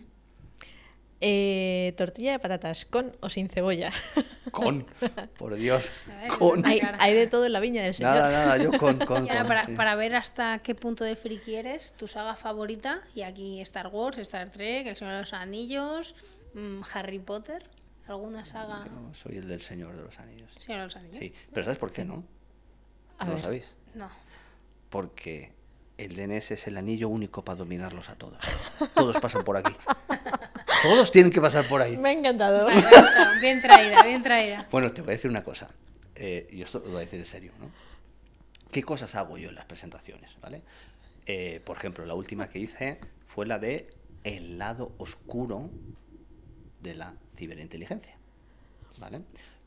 Eh, tortilla de patatas, ¿con o sin cebolla? Con, por Dios, con. Hay, de todo en la viña del señor. Nada, nada, yo con, con, Y ahora con, para, sí. para ver hasta qué punto de friki eres, tu saga favorita, y aquí Star Wars, Star Trek, El Señor de los Anillos, mm, Harry Potter, ¿alguna saga? Yo soy el del Señor de los Anillos. Señor de los Anillos. Sí, pero ¿sabes por qué no? A ¿No lo ver. sabéis? No. Porque el DNS es el anillo único para dominarlos a todos. Todos pasan por aquí. Todos tienen que pasar por ahí. Me ha encantado. Vale, bien traída, bien traída. Bueno, te voy a decir una cosa. eh, y esto lo voy a decir en serio, ¿no? ¿Qué cosas hago yo en las presentaciones, ¿vale? Eh, por ejemplo, la última que hice fue la de el lado oscuro de la ciberinteligencia, ¿vale?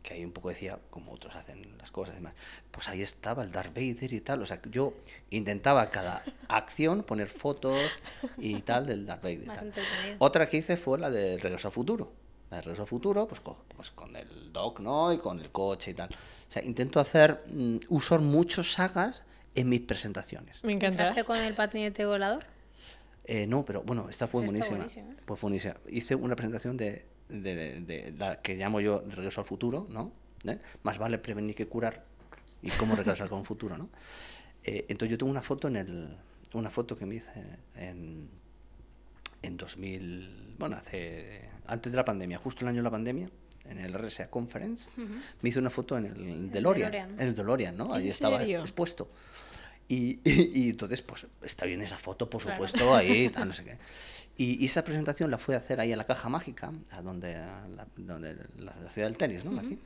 Que ahí un poco decía cómo otros hacen las cosas y demás. Pues ahí estaba el Darth Vader y tal. O sea, yo intentaba cada acción poner fotos y tal del Darth Vader. y tal. Otra que hice fue la de Regreso al Futuro. La de Regreso al Futuro, pues, co- pues con el doc, ¿no? Y con el coche y tal. O sea, intento hacer, mm, usar muchos sagas en mis presentaciones. Me encanta. ¿Entraste con el patinete volador? Eh, no, pero bueno, esta fue Está buenísima. buenísima. Pues fue buenísima. Hice una presentación de, de- de la que llamo yo Regreso al Futuro, ¿no? ¿Eh? Más vale prevenir que curar. Y cómo regresar con futuro, ¿no? Eh, entonces yo tengo una foto en el... Una foto que me hice en, en 2000... Bueno, hace... Antes de la pandemia, justo el año de la pandemia, en el RSA Conference, me hice una foto en el DeLorean. DeLorean. En el DeLorean, ¿no? Ahí ¿En estaba serio? expuesto. Y, y- y entonces, pues está bien esa foto, por Claro. supuesto, ahí, tal, no sé qué. Y, y esa presentación la fui a hacer ahí a la Caja Mágica, a donde, a la, donde la, la ciudad del tenis, ¿no? Aquí.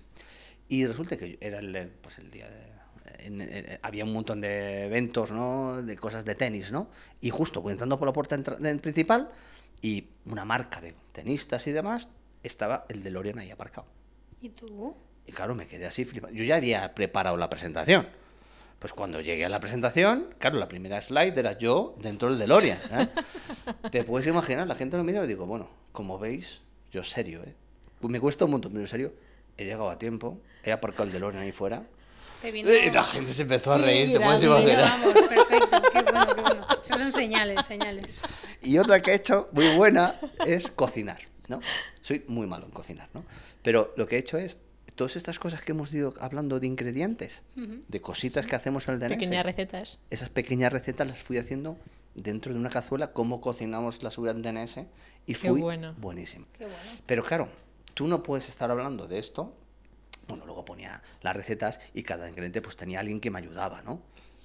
Y resulta que era el, pues el día de... en- en- había un montón de eventos, ¿no? De cosas de tenis, ¿no? Y justo entrando por la puerta de- principal y una marca de tenistas y demás, estaba el DeLorean ahí aparcado. ¿Y tú? Y claro, me quedé así flipando. Yo ya había preparado la presentación. Pues cuando llegué a la presentación, claro, la primera slide era yo dentro del DeLorean. ¿eh? Te puedes imaginar, la gente me mira y digo, bueno, como veis, yo serio, ¿eh? Pues me cuesta un montón, pero en serio, he llegado a tiempo, he aparcado el DeLorean ahí fuera. Y la gente se empezó a reír, te puedes imaginar. vamos, perfecto. Qué bueno, qué bueno. Esas son señales, señales. Y otra que he hecho muy buena es cocinar, ¿no? Soy muy malo en cocinar, ¿no? Pero lo que he hecho es, todas estas cosas que hemos ido hablando de ingredientes, de cositas que hacemos en el DNS, Pequeñas recetas. esas pequeñas recetas las fui haciendo dentro de una cazuela, cómo cocinamos la seguridad en DNS, y Qué fui bueno. buenísimo. Qué bueno. Pero claro, tú no puedes estar hablando de esto. Bueno, luego ponía las recetas y cada ingrediente pues tenía alguien que me ayudaba, ¿no?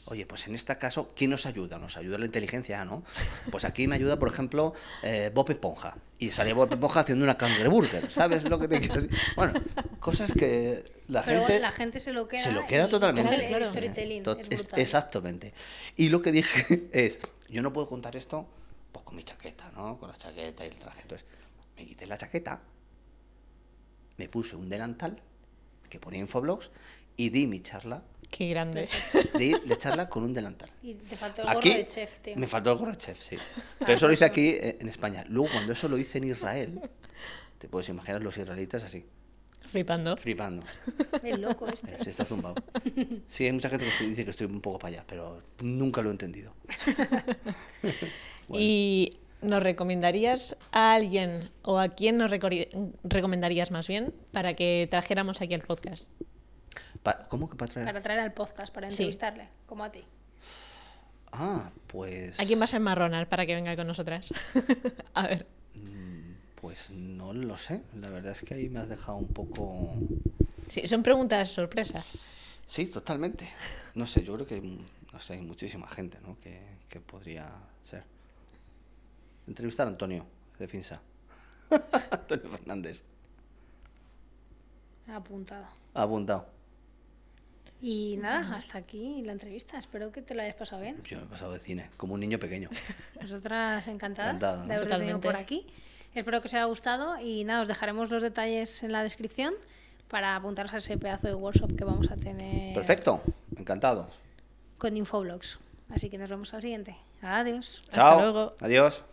Oye, pues en este caso, ¿quién nos ayuda? Nos ayuda la inteligencia, ¿no? Pues aquí me ayuda, por ejemplo, eh, Bob Esponja. Y salía Bob Esponja haciendo una cangreburger, ¿sabes lo que te quiero decir? Bueno, cosas que la Pero gente... la gente se lo queda. Se lo queda totalmente. Claro. storytelling. Es exactamente. Y lo que dije es, yo no puedo contar esto pues con mi chaqueta, ¿no? Con la chaqueta y el traje. Entonces, me quité la chaqueta, me puse un delantal que ponía Infoblogs y di mi charla, Qué grande. di la charla con un delantal. Y te faltó el gorro Aquí de chef, tío. me faltó el gorro de chef, sí. Pero eso lo hice aquí eh, en España. Luego, cuando eso lo hice en Israel, te puedes imaginar los israelitas así, Flipando. flipando. Es loco este. Se está zumbado. Sí, hay mucha gente que dice que estoy un poco para allá, pero nunca lo he entendido. Bueno. ¿Y nos recomendarías a alguien o a quién nos recomendarías más bien para que trajéramos aquí al podcast? Pa- ¿Cómo que para traer? Para traer al podcast, para Sí. entrevistarle, como a ti. Ah, pues. ¿A quién vas a enmarronar para que venga con nosotras? a ver. Pues no lo sé. La verdad es que ahí me has dejado un poco. Sí, son preguntas sorpresa. Sí, totalmente. No sé, yo creo que hay, no sé, hay muchísima gente ¿no? que, que podría ser. Entrevistar a Antonio de Finsa. Antonio Fernández. Apuntado. Apuntado. Y nada, hasta aquí la entrevista. Espero que te lo hayas pasado bien. Yo me he pasado de cine, como un niño pequeño. Nosotras encantadas Encantado, ¿no? de haberte tenido por aquí. Espero que os haya gustado y nada, os dejaremos los detalles en la descripción para apuntaros a ese pedazo de workshop que vamos a tener Perfecto, encantado. con Infoblogs. Así que nos vemos al siguiente. Adiós. Hasta Chao. luego. Adiós.